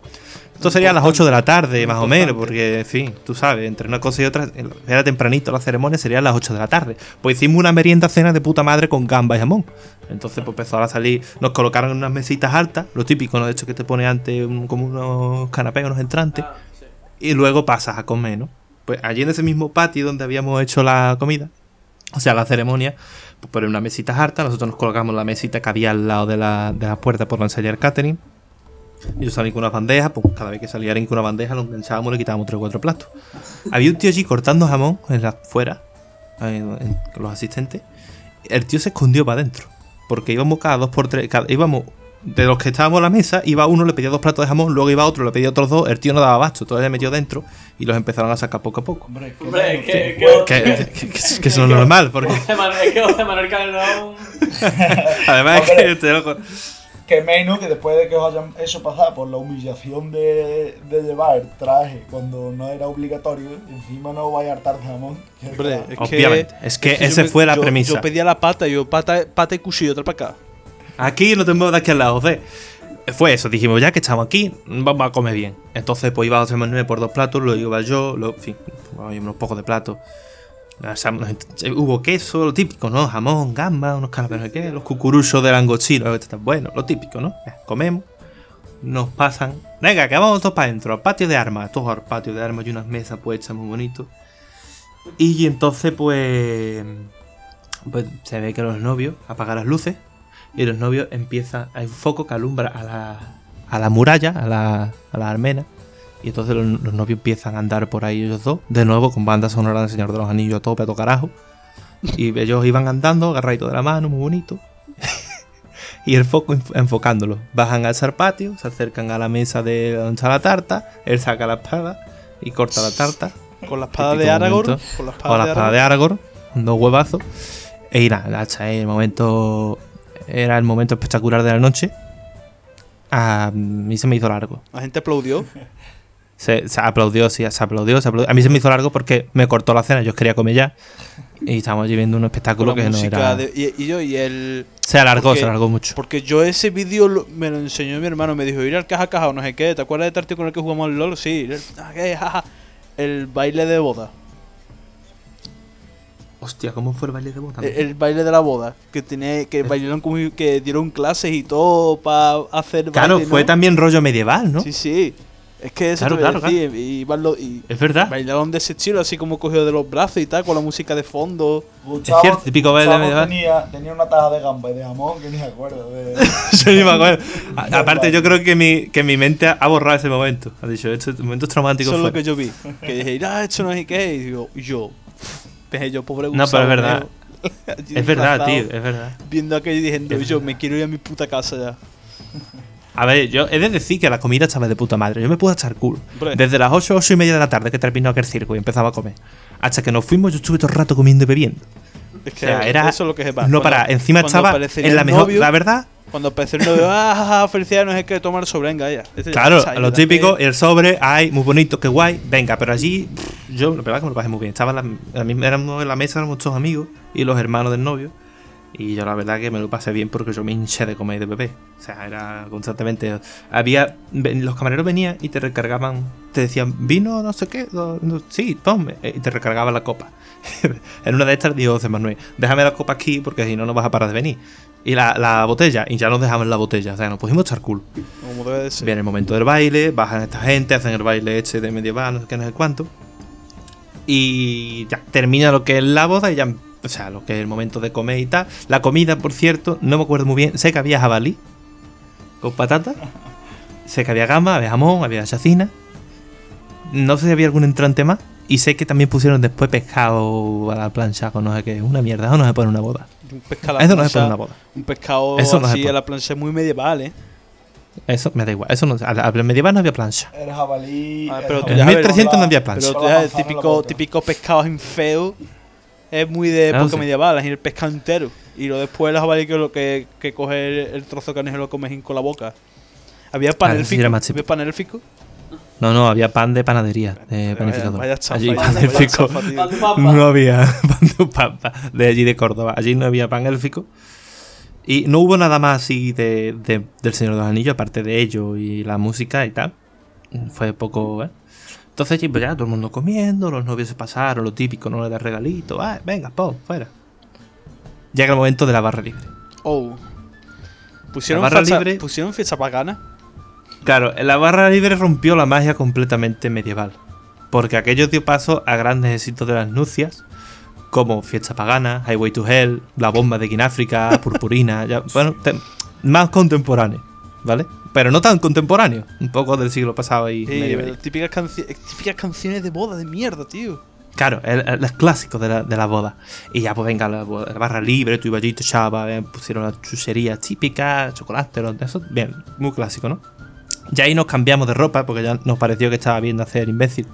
Esto sería a las 8 de la tarde, más o menos, porque, en fin, tú sabes, entre una cosa y otra, era tempranito la ceremonia, sería a las 8 de la tarde. Pues hicimos una merienda cena de puta madre con gamba y jamón. Entonces, pues empezaron a salir, nos colocaron en unas mesitas altas, lo típico, ¿no? De hecho, que te pone antes un- como unos canapés, unos entrantes, Ah, sí. y luego pasas a comer, ¿no? Pues allí en ese mismo patio donde habíamos hecho la comida, o sea, la ceremonia, pues ponen unas mesitas hartas, nosotros nos colocamos la mesita que había al lado de la, de la puerta por enseñar catering. Y yo salí con una bandeja, pues cada vez que salía alguien con una bandeja lo enganchábamos y le quitábamos tres o cuatro platos. Había un tío allí cortando jamón en la afuera, en- en- con los asistentes. El tío se escondió para adentro, porque íbamos cada dos por tres, cada- íbamos de los que estábamos en la mesa, iba uno, le pedía dos platos de jamón, luego iba otro, le pedía otros dos, el tío no daba basto, entonces le metió dentro y los empezaron a sacar poco a poco. Hombre, qué Hombre, menos, que- qué que- eso no es normal, porque [LAUGHS] José Manuel- es que José Manuel Calderón. [LAUGHS] además es que Hombre. este loco- que menos que después de que os hayan hecho pasar por la humillación de, de llevar traje cuando no era obligatorio, encima no vais a hartar de jamón. Hombre, es Obviamente, que, es que yo esa fue la yo- premisa. Yo pedía la pata, yo pata, pata y cuchillo, otra para acá. Aquí lo tenemos de aquí al lado, ¿ves? Fue eso, dijimos, ya que estamos aquí, vamos a comer bien. Entonces, pues iba José Manuel por dos platos, lo iba yo, lo, en fin, unos pocos de platos. Ent- Hubo queso, lo típico, ¿no? Jamón, gamba, unos caramelos de qué, los cucuruchos de langostino, esto bueno, lo típico, ¿no? Comemos, nos pasan. Venga, que vamos todos para adentro, al patio de armas, todos al patio de armas y unas mesas puestas muy bonitos. Y entonces, pues. Pues se ve que los novios apagan las luces y los novios empiezan. Hay un foco que alumbra a la, a la muralla, a la, a la armena. Y entonces los, los novios empiezan a andar por ahí ellos dos, de nuevo con banda sonora del Señor de los Anillos a tope, a todo carajo. Y [LAUGHS] ellos iban andando, agarraditos de la mano, muy bonito. [LAUGHS] y el foco enf- enfocándolo. Bajan al patio, se acercan a la mesa de donde está la tarta, él saca la espada y corta la tarta. Con la espada de Aragorn. Con la espada, Con la de, espada de Aragorn, dos huevazos. E irá, el hacha, eh, el momento. Era el momento espectacular de la noche. A mí se me hizo largo. La gente aplaudió. [LAUGHS] Se, se aplaudió, sí, se aplaudió, se aplaudió. A mí se me hizo largo porque me cortó la cena, yo quería comer ya. Y estábamos allí viendo un espectáculo que no era. de- y, y yo, y el. Se alargó, porque- se alargó mucho. Porque yo ese vídeo me lo enseñó mi hermano. Me dijo ir al caja caja o no sé qué. ¿Te acuerdas de Tarti con el que jugamos al LOL? Sí. El, ah, el baile de boda. Hostia, ¿cómo fue el baile de boda? El, el baile de la boda. Que tiene, que bailaron como que dieron clases y todo para hacer claro, baile, fue ¿no? también rollo medieval, ¿no? Sí, sí. Es que eso Claro, te claro, decir. Y, iban los- y Es verdad. bailaron de ese estilo, así como cogido de los brazos y tal, con la música de fondo. Gustavo- cierto, típico baile medieval. tenía, tenía una taja de gamba y de jamón que ni me acuerdo. De... [LAUGHS] Yo ni me acuerdo. A- Aparte, yo creo que mi, que mi mente ha borrado ese momento. Ha dicho, estos momentos traumáticos Eso es lo que yo vi. Que dije, irá, esto no sé qué. Y digo, y yo. Dije yo, pobre No, pero es verdad. [LAUGHS] Es verdad, tío, es verdad. Viendo aquello y diciendo, Es yo me quiero ir a mi puta casa ya. A ver, yo he de decir que la comida estaba de puta madre. Yo me pude echar culo. Hombre. Desde las 8, 8 y media de la tarde que terminó aquel circo y empezaba a comer. Hasta que nos fuimos, yo estuve todo el rato comiendo y bebiendo. Es O que sea, era. eso es lo que es. No Cuando- para. Encima estaba en la mejor. novio- La verdad, Cuando apareció el novio, ah, jaja, felicidades, no sé qué, tomar sobre, venga, ya. Este ya claro, está, lo ya típico, el sobre, ay, muy bonito, qué guay. Venga, pero allí, pff, yo, la verdad que me lo pasé muy bien. Estaba en la, en la misma- éramos en la mesa, éramos todos amigos y los hermanos del novio. Y yo la verdad que me lo pasé bien porque yo me hinché de comer de bebé. O sea, era constantemente. Había. Los camareros venían y te recargaban. Te decían, vino, no sé qué. no- no- sí, tome. Y te recargaban la copa. [LAUGHS] en una de estas dijo José Manuel, déjame la copa aquí porque si no, no vas a parar de venir. Y la, la botella, y ya nos dejaban la botella. O sea, nos pusimos culo. Como debe de ser. Viene el momento del baile, bajan esta gente, hacen el baile este de medieval, no sé qué, no sé cuánto. Y ya termina lo que es la boda y ya, o sea, lo que es el momento de comer y tal. La comida, por cierto, no me acuerdo muy bien. Sé que había jabalí con patata. [LAUGHS] Sé que había gamba, había jamón, había chacina. No sé si había algún entrante más. Y sé que también pusieron después pescado a la plancha con no sé qué. Una mierda, eso no se pone en una boda. Un pescado, a la Eso no se plancha, pone en una boda. Un pescado Eso no se así pone. a la plancha es muy medieval, ¿eh? Eso me da igual. Eso no, a la, medieval no había plancha. El jabalí. Ah, el pero jabalí En ves, 1300 no había la- plancha. Pero en típico, típico pescado así feo. Es muy de Claro, época sí. medieval, así el pescado entero. Y lo después el jabalí que, lo que, que coge el, el trozo de carne y lo comes con la boca. Había pan Ah. No, no, había pan de panadería, de Vaya- panificador. vaya chafa, allí pan élfico chafa, tío. Pan de papa. no había [LAUGHS] pan de papa de allí de Córdoba. Allí no había pan élfico. Y no hubo nada más así de, de- del Señor de los Anillos, aparte de ello y la música y tal. Fue poco, ¿eh? Entonces, pues ya todo el mundo comiendo, los novios se pasaron, lo típico, no le das regalito. Ah, venga, po, fuera. Llega el momento de la barra libre. Oh. Pusieron, La barra fiesta, libre- pusieron fiesta pagana. Claro, la barra libre rompió la magia completamente medieval, porque aquello dio paso a grandes éxitos de las nupcias, como Fiesta Pagana, Highway to Hell, La Bomba de Quináfrica, Purpurina, ya, bueno, más contemporáneo, ¿vale? Pero no tan contemporáneo, un poco del siglo pasado y Sí, medio pero típicas, típicas canciones de boda de mierda, tío. Claro, los clásicos de la, de la boda. Y ya, pues venga, la, la barra libre, tu iballito chava, eh, pusieron las chucherías típicas, chocolate, eso, bien, muy clásico, ¿no? Ya ahí nos cambiamos de ropa, porque ya nos pareció que estaba bien de hacer imbécil.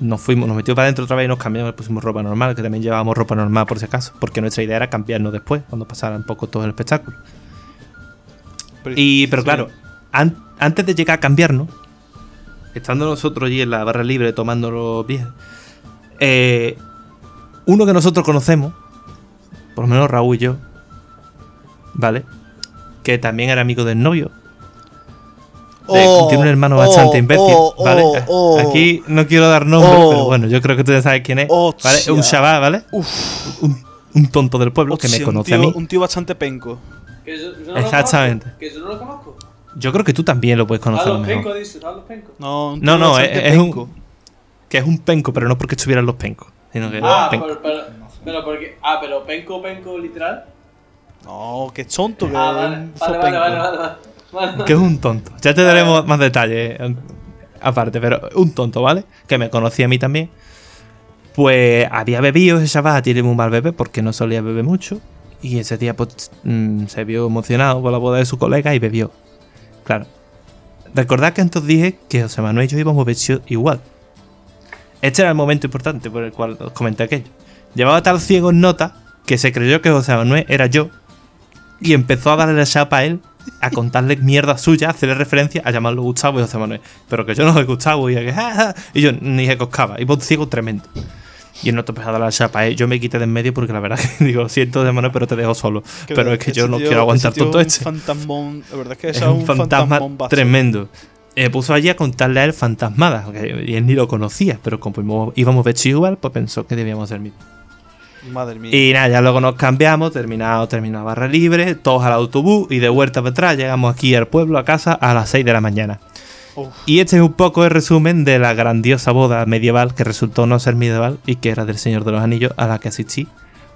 Nos fuimos, nos metió para adentro otra vez y nos cambiamos, pusimos ropa normal, que también llevábamos ropa normal por si acaso, porque nuestra idea era cambiarnos después, cuando pasara un poco todo el espectáculo. Y, pero Sí. claro, an- antes de llegar a cambiarnos, estando nosotros allí en la barra libre tomando los viejos, eh, uno que nosotros conocemos, por lo menos Raúl y yo, ¿vale? Que también era amigo del novio. de- Oh, tiene un hermano oh, bastante imbécil, oh, ¿vale? oh, oh. Aquí no quiero dar nombre, Oh. pero bueno, yo creo que tú ya sabes quién es. ¿vale? Un chaval, ¿vale? Un, un tonto del pueblo que me conoce a mí. Un tío bastante penco. Que yo, yo no Exactamente. Lo conozco, que yo no lo conozco. Yo creo que tú también lo puedes conocer a lo los mejor. pencos, dice, a los pencos. No, un No, no, es, es un. penco. Que es un penco, pero no porque estuvieran los pencos. Sino que Ah, penco. pero, pero, pero porque. Ah, pero penco, penco, literal. No, que es tonto, que Ah, es vale. un Vale, vale, vale, vale. Que es un tonto. Ya te daremos más detalles. eh, Aparte, pero un tonto, ¿vale? Que me conocía a mí también. Pues había bebido ese chaval, tiene muy mal bebé porque no solía beber mucho. Y ese día pues, mm, se vio emocionado por la boda de su colega y bebió. Claro. Recordad que antes dije que José Manuel y yo íbamos vestidos igual. Este era el momento importante por el cual os comenté aquello. Llevaba tal ciego en nota que se creyó que José Manuel era yo y empezó a darle la chapa a él, a contarle [LAUGHS] mierda suya, a hacerle referencia, a llamarlo Gustavo y José Manuel. Pero que yo no soy Gustavo y, a que, y yo ni se coscaba. Iba un ciego tremendo. Y a darle la chapa él. Yo me quité de en medio porque la verdad que [LAUGHS] digo, siento José Manuel, pero te dejo solo. Que pero es que yo no tío- quiero aguantar todo es este. un fantasmón. La verdad es que [LAUGHS] Es ese un fantasma tremendo. Me puso allí a contarle a él fantasmadas, y él ni lo conocía, pero como íbamos- vestidos igual, pues pensó que debíamos ser mismos. Madre mía. Y nada, ya luego nos cambiamos, terminado, terminado barra libre, todos al autobús y de vuelta para atrás llegamos aquí al pueblo, a casa, a las 6 de la mañana. Uf. Y este es un poco el resumen de la grandiosa boda medieval que resultó no ser medieval y que era del Señor de los Anillos a la que asistí,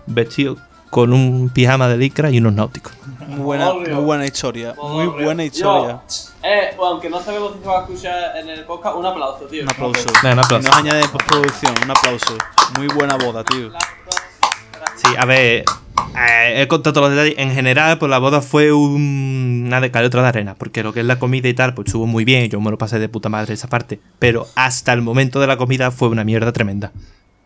vestido con un pijama de licra y unos náuticos. Muy buena, Morrio. muy buena historia. Muy buena Yo, historia. eh, aunque no sabemos si se va a escuchar en el podcast, un aplauso, tío. Un aplauso. Venga, un aplauso. Nos añade postproducción. Un aplauso. Muy buena boda, tío. Sí, a ver, eh, he contado todos los detalles. En general, pues la boda fue un- una de cal y otra de arena, porque lo que es la comida y tal, pues estuvo muy bien, yo me lo pasé de puta madre esa parte. Pero hasta el momento de la comida fue una mierda tremenda.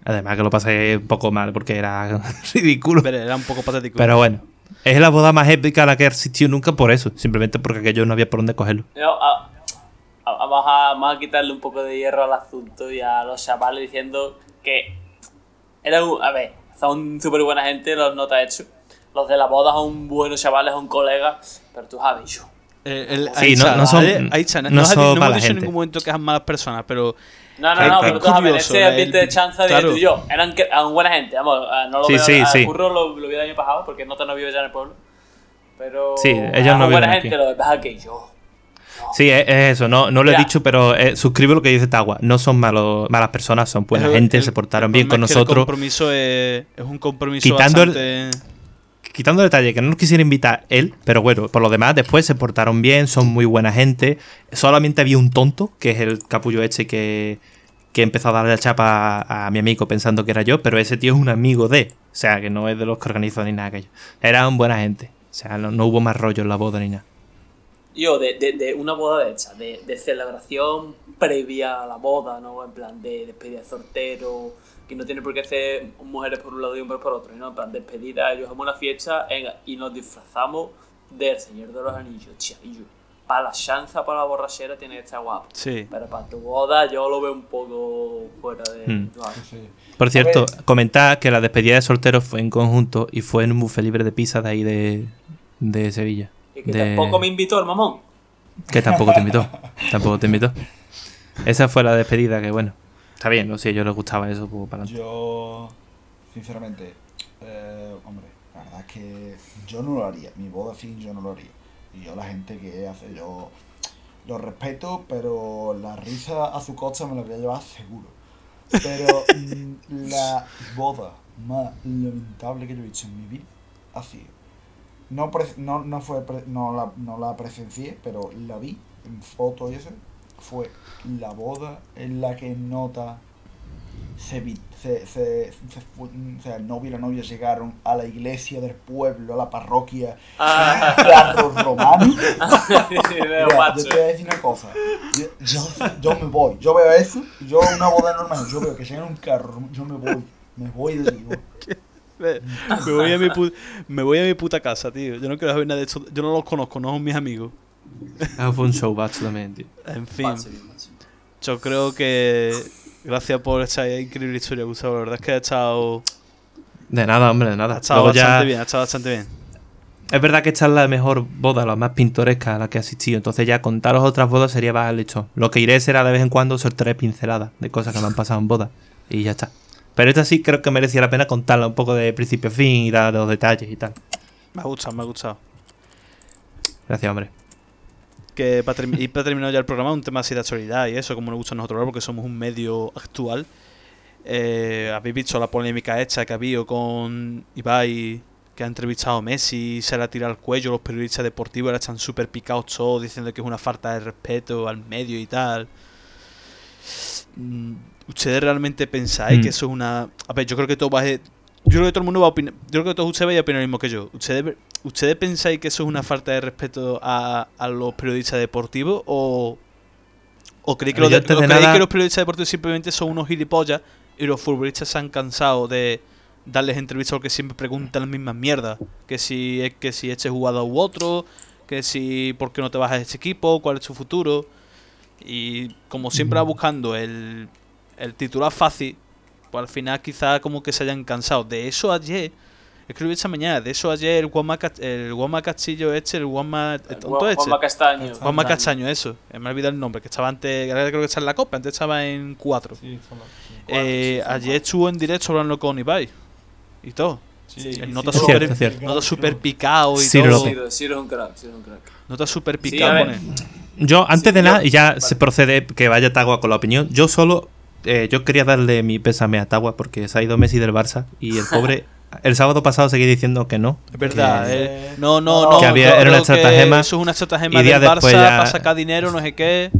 Además que lo pasé un poco mal porque era [LAUGHS] ridículo. Pero era un poco patético. Pero bueno, es la boda más épica a la que he asistido nunca por eso, simplemente porque aquello no había por dónde cogerlo. Yo, a- a- vamos, a, vamos a quitarle un poco de hierro al asunto y a los chavales diciendo que era un, a ver, son súper buena gente, los nota hecho. Los de la boda son buenos chavales, son colegas, pero tú sabes, yo. Eh, el- Sí, no- no son- hay chavales. no no hemos mala dicho en ningún momento que sean malas personas, pero No, no, no, pero tú sabes, ese el- ambiente de chanza de claro. tú y yo, eran, eran buena gente, vamos, ah, no lo Sí, veo, sí, a sí. Curro lo, lo vi el año pasado porque no te no vive ya en el pueblo. Pero Sí, ellos no viven buena aquí. gente, lo que pasa es que yo. Sí, es, es eso, no, no lo he dicho, pero eh, suscribo lo que dice Tagua. No son malos, malas personas, son buena el- gente, el- se portaron bien con que El nosotros. compromiso es, es un compromiso Quitando el- bastante. Quitando el detalle que no nos quisiera invitar él, pero bueno, por lo demás, después se portaron bien, son muy buena gente. Solamente había un tonto, que es el capullo este que, que empezó a darle la chapa a, a mi amigo pensando que era yo, pero ese tío es un amigo de. O sea, que no es de los que organizó ni nada aquello. Eran buena gente. O sea, no, no hubo más rollo en la boda ni nada. Yo, de, de, de una boda hecha, de, de celebración previa a la boda, ¿no? En plan de despedida de sortero, que no tiene por qué ser mujeres por un lado y hombres por otro, ¿no? En plan, despedida, ellos hacemos una fiesta venga, y nos disfrazamos del Señor de los Anillos, yo. Para la chanza, para la borrachera, tiene que estar guapo. Sí. Pero para tu boda, yo lo veo un poco fuera de. Hmm. Sí. Por cierto, ver. comentar que la despedida de solteros fue en conjunto y fue en un buffet libre de pizza de ahí de, de Sevilla. Y que De- tampoco me invitó el mamón. Que tampoco te invitó. tampoco te invitó. Esa fue la despedida que, bueno, está bien, no sé, a ellos les gustaba eso, pues para adelante. Yo, sinceramente, eh, hombre, la verdad es que yo no lo haría. Mi boda fin yo no lo haría. Y yo la gente que hace, yo lo respeto, pero la risa a su costa me la voy a llevar seguro. Pero mm, la boda más lamentable que yo he visto en mi vida ha sido. No, pre- no, no, fue pre- no, la, no la presencié, pero la vi en fotos y eso. Fue la boda en la que nota se, vi- se, se, se fu- o sea, el novio y la novia llegaron a la iglesia del pueblo, a la parroquia, Ah, [LAUGHS] Mira, [LAUGHS] macho. yo te voy a decir una cosa. Yo, yo, yo me voy. Yo veo eso. Yo una boda normal. Yo veo que llega un carro. Yo me voy. Me voy de allí. [LAUGHS] Me, voy a mi pu- me voy a mi puta casa, tío. Yo no quiero saber nada de esto. Yo no los conozco, no son mis amigos. Ah, fue un show bacho también, tío. En fin, yo creo que. Gracias por esta increíble historia, Gustavo. La verdad es que ha estado, De nada, hombre, de nada. ha estado Luego bastante ya- bien, ha estado bastante bien. Es verdad que esta es la mejor boda, la más pintoresca a la que he asistido. Entonces ya contaros otras bodas sería más listo. Lo que iré será de vez en cuando soltaré pinceladas de cosas que me han pasado en bodas. Y ya está. Pero esta sí creo que merecía la pena contarla un poco de principio a fin y dar los detalles y tal. Me ha gustado, me ha gustado. Gracias, hombre. que para, y para terminar ya el programa, un tema así de actualidad y eso, como nos gusta a nosotros porque somos un medio actual. Eh, Habéis visto la polémica hecha que ha habido con Ibai, que ha entrevistado a Messi, se le ha tirado al cuello, los periodistas deportivos ahora están súper picados todos, diciendo que es una falta de respeto al medio y tal. Mm, ¿Ustedes realmente pensáis Mm. que eso es una... A ver, yo creo que todo va a... Yo creo que todo el mundo va a opinar... Yo creo que todos ustedes van a opinar lo mismo que yo. ¿Ustedes, ¿Ustedes pensáis que eso es una falta de respeto a, a los periodistas deportivos o... ¿O creéis que, los de- antes o de creéis nada- que los periodistas deportivos simplemente son unos gilipollas y los futbolistas se han cansado de darles entrevistas porque siempre preguntan las mismas mierdas? Que si que si este jugador u otro, que si por qué no te vas a este equipo, cuál es tu futuro. Y como siempre va Mm. buscando el, el titular fácil, pues al final quizá como que se hayan cansado. De eso ayer, escribí esta mañana, de eso ayer el Guama, el Guama Castillo este, el Guama... El tonto este. Juanma Castaño. Juanma Castaño, eso. Eh, Me ha olvidado el nombre, que estaba antes, ahora creo que está en la Copa, antes estaba en 4. Sí, sí. Eh, ayer estuvo en directo hablando con Ibai y todo. Sí, el sí, nota sí, súper es cierto. nota súper picado y Ciro todo. Ciro, un crack, Ciro es un crack. Nota súper Sí, picado. pone. Yo, antes Sí, de yo- nada, y ya vale. se procede que vaya Tagua con la opinión, yo solo. Eh, yo quería darle mi pésame a Tagua porque se ha ido Messi del Barça y el [LAUGHS] pobre. el sábado pasado seguía diciendo que no. Es verdad, que- eh, no, no, no. Que había- era una estratagema, Eso es una estratagema y del días Barça después ya- para sacar dinero, no sé qué.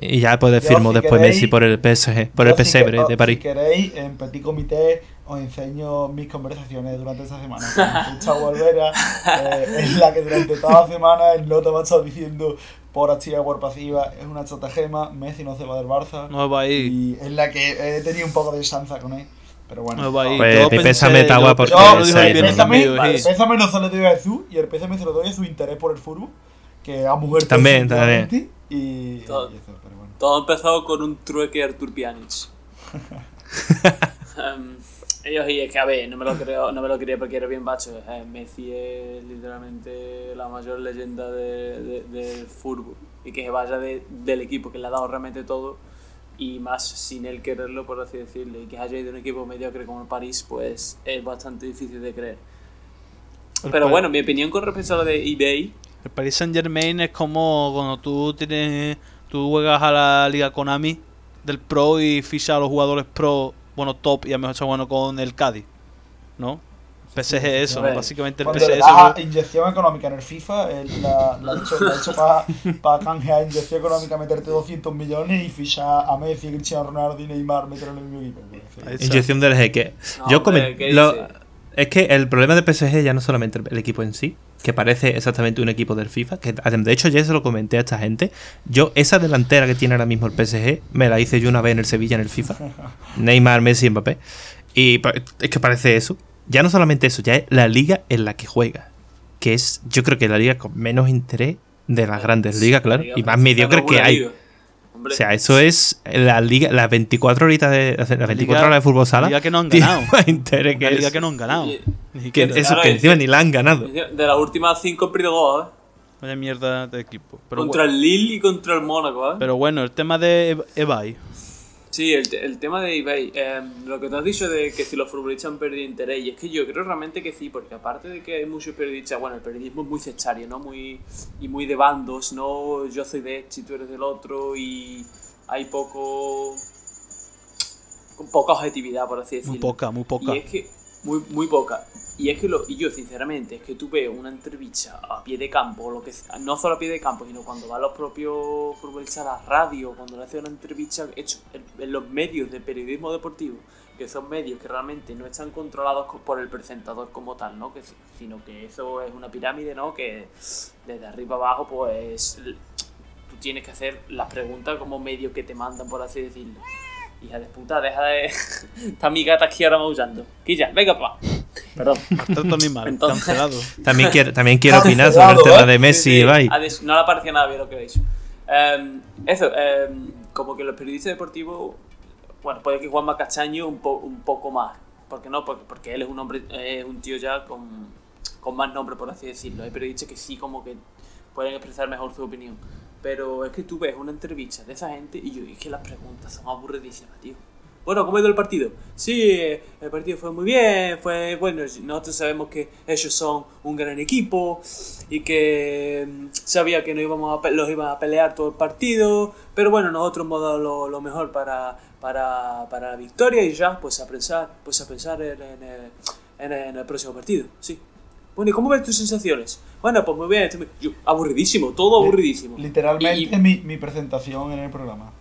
Y ya pues firmó si después queréis- Messi por el PSG, por el si pesebre que- de París. Si queréis, en Petit Comité os enseño mis conversaciones durante esta semana. Con Chavo Olvera, eh, en la que durante toda la semana el Nota me ha estado diciendo por activa por pasiva, es una estratagema, Messi no se va del Barça. No va a ir. Y es la que he tenido un poco de chanza con él. Pero bueno. No va a ir. Pues, Yo pésame, yo- porque yo ahí el también. pésame, el vale, pésame no se lo doy a Jesús y el pésame se lo doy a su interés por el fútbol, que ha muerto También, definitivamente, Y, Todo. y eso, pero bueno. Todo empezó con un trueque de Artur Pjanic. [LAUGHS] Em, ellos y es que a ver, no me lo creo, no me lo creía porque era bien bacho. Eh, Messi es literalmente la mayor leyenda de- de- del fútbol y que se vaya de- del equipo que le ha dado realmente todo y más sin él quererlo por así decirlo y que haya ido a un equipo mediocre como el París pues es bastante difícil de creer. El Pero bueno, mi opinión con respecto a lo de eBay El Paris Saint Germain es como cuando tú tienes tú juegas a la liga Konami del Pro y fichas a los jugadores Pro, bueno, top y a lo mejor está bueno con el Cádiz, ¿no? PSG sí, eso, ¿no? básicamente el PSG eso. inyección económica en el FIFA, él la, la ha hecho, hecho para canjear inyección económica, meterte 200 millones y fichar a Messi, Cristiano Ronaldo y Neymar, meterlo en el mismo equipo. Inyección del jeque. No, Yo hombre, Es que el problema de PSG ya no es solamente el equipo en sí, que parece exactamente un equipo del FIFA, que de hecho ya se lo comenté a esta gente. Yo, esa delantera que tiene ahora mismo el PSG, me la hice yo una vez en el Sevilla en el FIFA. [LAUGHS] Neymar, Messi, Mbappé. Y es que parece eso. Ya no solamente eso, ya es la liga en la que juega. Que es, yo creo que la liga con menos interés de las grandes ligas, claro. Y más mediocre que hay. Hombre, O sea, eso es la liga, las 24 horitas de, las 24 liga- horas de fútbol sala. liga que no han ganado. [LAUGHS] interés que liga eso. que no han ganado. Y- Ni Que eso Claro, que es encima que- ni la han ganado. de las últimas cinco he perdido dos, ¿eh? Vaya mierda de equipo. Pero, contra bu- el Lille y contra el Mónaco, ¿eh? pero bueno, el tema de Eb- Ebay. Sí, el, el tema de eBay. eh, lo que te has dicho de que si los futbolistas han perdido interés, y es que yo creo realmente que sí, porque aparte de que hay muchos periodistas, bueno, el periodismo es muy sectario, ¿no? Muy, y muy de bandos, ¿no? Yo soy de este y tú eres del otro, y hay poco. con poca objetividad, por así decirlo. Muy poca, muy poca. Y es que, muy, muy poca. Y es que lo, y yo sinceramente, es que tú ves una entrevista a pie de campo, lo que no solo a pie de campo, sino cuando van los propios futbolistas a la radio, cuando le hacen una entrevista hecho en, los medios de periodismo deportivo, que son medios que realmente no están controlados co- por el presentador como tal, ¿no? Que, sino que eso es una pirámide, ¿no? Que desde arriba abajo, pues tú tienes que hacer las preguntas como medio que te mandan, por así decirlo. Hija de puta, deja de. [LAUGHS] Está mi gata aquí ahora maullando. Quilla, venga pa. Perdón. Animal, Entonces- cancelado. También quiero, también quiero [LAUGHS] opinar sobre el tema ¿eh? de Messi y adiós, no le parecía nada bien lo que he dicho. Em, eso, em, como que los periodistas deportivos, bueno, puede que Juanma Castaño un, po- un poco más. ¿Por qué no? Porque, porque él es un hombre, es un tío ya con, con más nombre, por así decirlo. Hay periodistas que sí como que pueden expresar mejor su opinión. Pero es que tú ves una entrevista de esa gente y yo, es que las preguntas son aburridísimas, tío. Bueno, ¿cómo ha ido el partido? Sí, el partido fue muy bien, fue bueno, nosotros sabemos que ellos son un gran equipo y que mm, sabía que no íbamos a, los iban a pelear todo el partido, pero bueno, nosotros hemos dado lo, mejor para, para, para la victoria y ya, pues a pensar, pues a pensar en el- en el próximo partido, sí. Bueno, ¿y cómo ves tus sensaciones? Bueno, pues muy bien, yo, aburridísimo, todo aburridísimo. Literalmente Y- mi, mi presentación en el programa.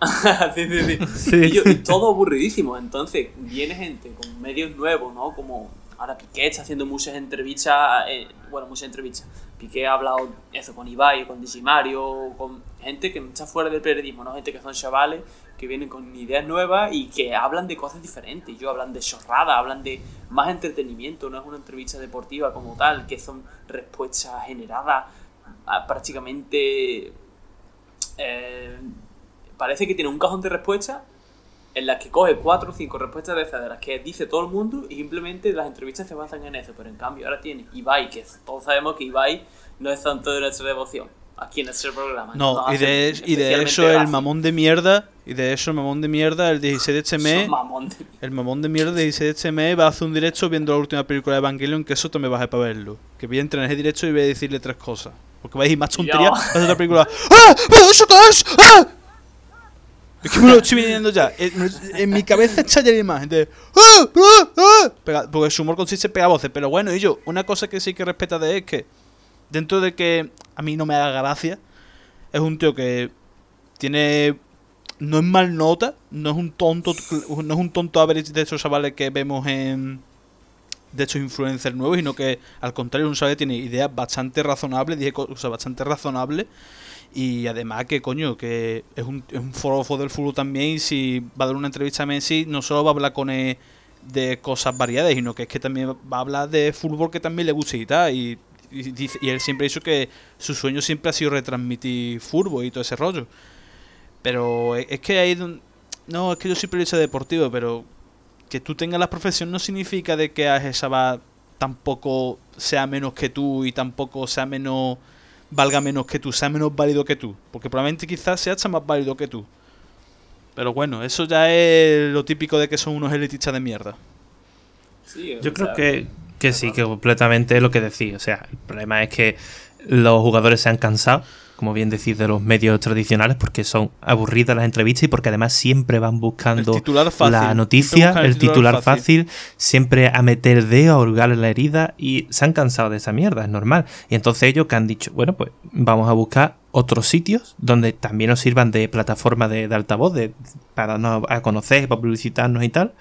[LAUGHS] sí, sí, sí. Sí. [LAUGHS] Y, yo- y todo aburridísimo. Entonces, viene gente con medios nuevos, ¿no? Como ahora Piqué está haciendo muchas entrevistas, eh, bueno, muchas entrevistas. Piqué ha hablado eso con Ibai, con Digimario, con gente que está fuera del periodismo, ¿no? Gente que son chavales que vienen con ideas nuevas y que hablan de cosas diferentes. Yo hablan de chorrada, hablan de más entretenimiento, no es una entrevista deportiva como tal, que son respuestas generadas a prácticamente eh, parece que tiene un cajón de respuestas en las que coge cuatro o cinco respuestas de esas de las que dice todo el mundo y simplemente las entrevistas se basan en eso. Pero en cambio ahora tiene Ibai, que todos sabemos que Ibai no es tanto de nuestra devoción aquí en nuestro programa. No, nos y de, y de eso el mamón de mierda, y de eso el mamón de mierda, el 16 de este mes, Son mamón de- el mamón de mierda del 16 de este mes va a hacer un directo viendo la última película de Evangelion, que eso también bajé para verlo. Que voy a entrar en ese directo y voy a decirle tres cosas. Porque vais a ir más tontería, va a ser otra película. [LAUGHS] ¡Ah! ¡Pero eso es! ¡Ah! Es que me lo estoy viniendo ya. En, en mi cabeza está ya la imagen de. ¡Ah! ¡Ah! ¡Ah! Porque su humor consiste en pegar voces. Pero bueno, y yo, una cosa que sí que respeta de él es que, dentro de que a mí no me haga gracia, es un tío que tiene. No es mal nota, no es un tonto, no es un tonto average de esos chavales que vemos en. De estos influencers nuevos, sino que al contrario, un que tiene ideas bastante razonables, dije cosas bastante razonables. Y además que, coño, que es un, es un forofo del fútbol también si va a dar una entrevista a Messi, no solo va a hablar con él de cosas variadas, sino que es que también va a hablar de fútbol que también le gusta y tal. Y, dice- y él siempre ha dicho que su sueño siempre ha sido retransmitir fútbol y todo ese rollo. Pero es, es que ahí don- No, es que yo soy periodista deportivo, pero que tú tengas la profesión no significa de que esa va tampoco sea menos que tú y tampoco sea menos valga menos que tú, sea menos válido que tú, porque probablemente quizás sea hasta más válido que tú. Pero bueno, eso ya es lo típico de que son unos elitistas de mierda. Sí, Yo creo sea, que, que sí, que completamente es lo que decís. O sea, el problema es que los jugadores se han cansado, como bien decís, de los medios tradicionales porque son aburridas las entrevistas y porque además siempre van buscando El fácil. la noticia, el titular, fácil. siempre a meter dedo, a hurgar en la herida y se han cansado de esa mierda, es normal. Y entonces ellos que han dicho, bueno, pues vamos a buscar otros sitios donde también nos sirvan de plataforma de, de altavoz de, para darnos a conocer, para publicitarnos y tal,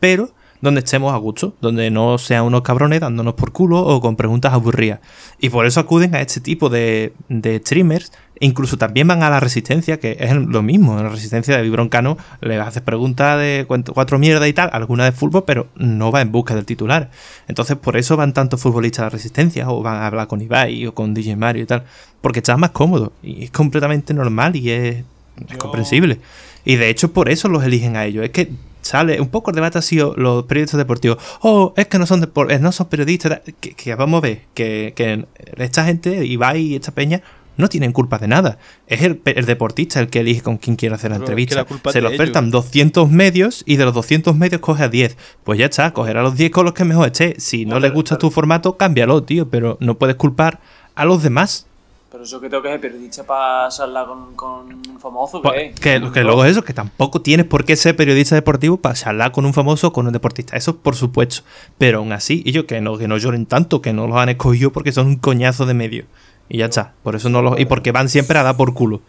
pero donde estemos a gusto, donde no sean unos cabrones dándonos por culo o con preguntas aburridas. Y por eso acuden a este tipo de, de streamers. Incluso también van a la resistencia, que es lo mismo. En la resistencia de Vibroncano le haces preguntas de cuatro, mierdas y tal, alguna de fútbol, pero no va en busca del titular. Entonces por eso van tantos futbolistas a la resistencia o van a hablar con Ibai o con DJ Mario y tal. Porque estás más cómodo. Y es completamente normal y es, es comprensible. Y de hecho por eso los eligen a ellos. Es que sale un poco el debate ha sido los periodistas deportivos. Oh, es que no son eh, no son periodistas. Que, que vamos a ver, que, que esta gente, Ibai y esta peña, no tienen culpa de nada. Es el, el deportista el que elige con quién quiere hacer la Claro, es que entrevista. la Se le ofertan ellos. 200 medios y de los 200 medios coge a 10. Pues ya está, coger a los 10 con los que mejor esté. Si no, No, le gusta tu formato, cámbialo, tío. Pero no puedes culpar a los demás. Pero yo que tengo que ser periodista para charlar con, con un famoso, Pues, ¿qué? que, que luego es eso, que tampoco tienes por qué ser periodista deportivo para charlar con un famoso o con un deportista. Eso por supuesto. Pero aún así, ellos que no, que no lloren tanto, que no los han escogido porque son un coñazo de medio. Y ya está. Por eso no los. Y porque van siempre a dar por culo.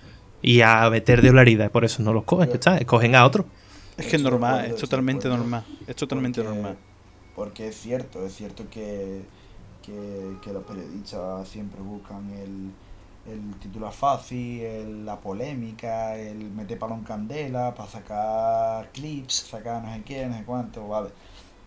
Y a meter de la herida. Por eso no los cogen, ya está. Escogen a otro. Es que es normal, es totalmente normal. Es totalmente Porque- normal. Porque es cierto, es cierto que, que, que los periodistas siempre buscan el, el titular fácil, el- la polémica, el meter palo en candela para sacar clips, sacar no sé qué, no sé cuánto, vale.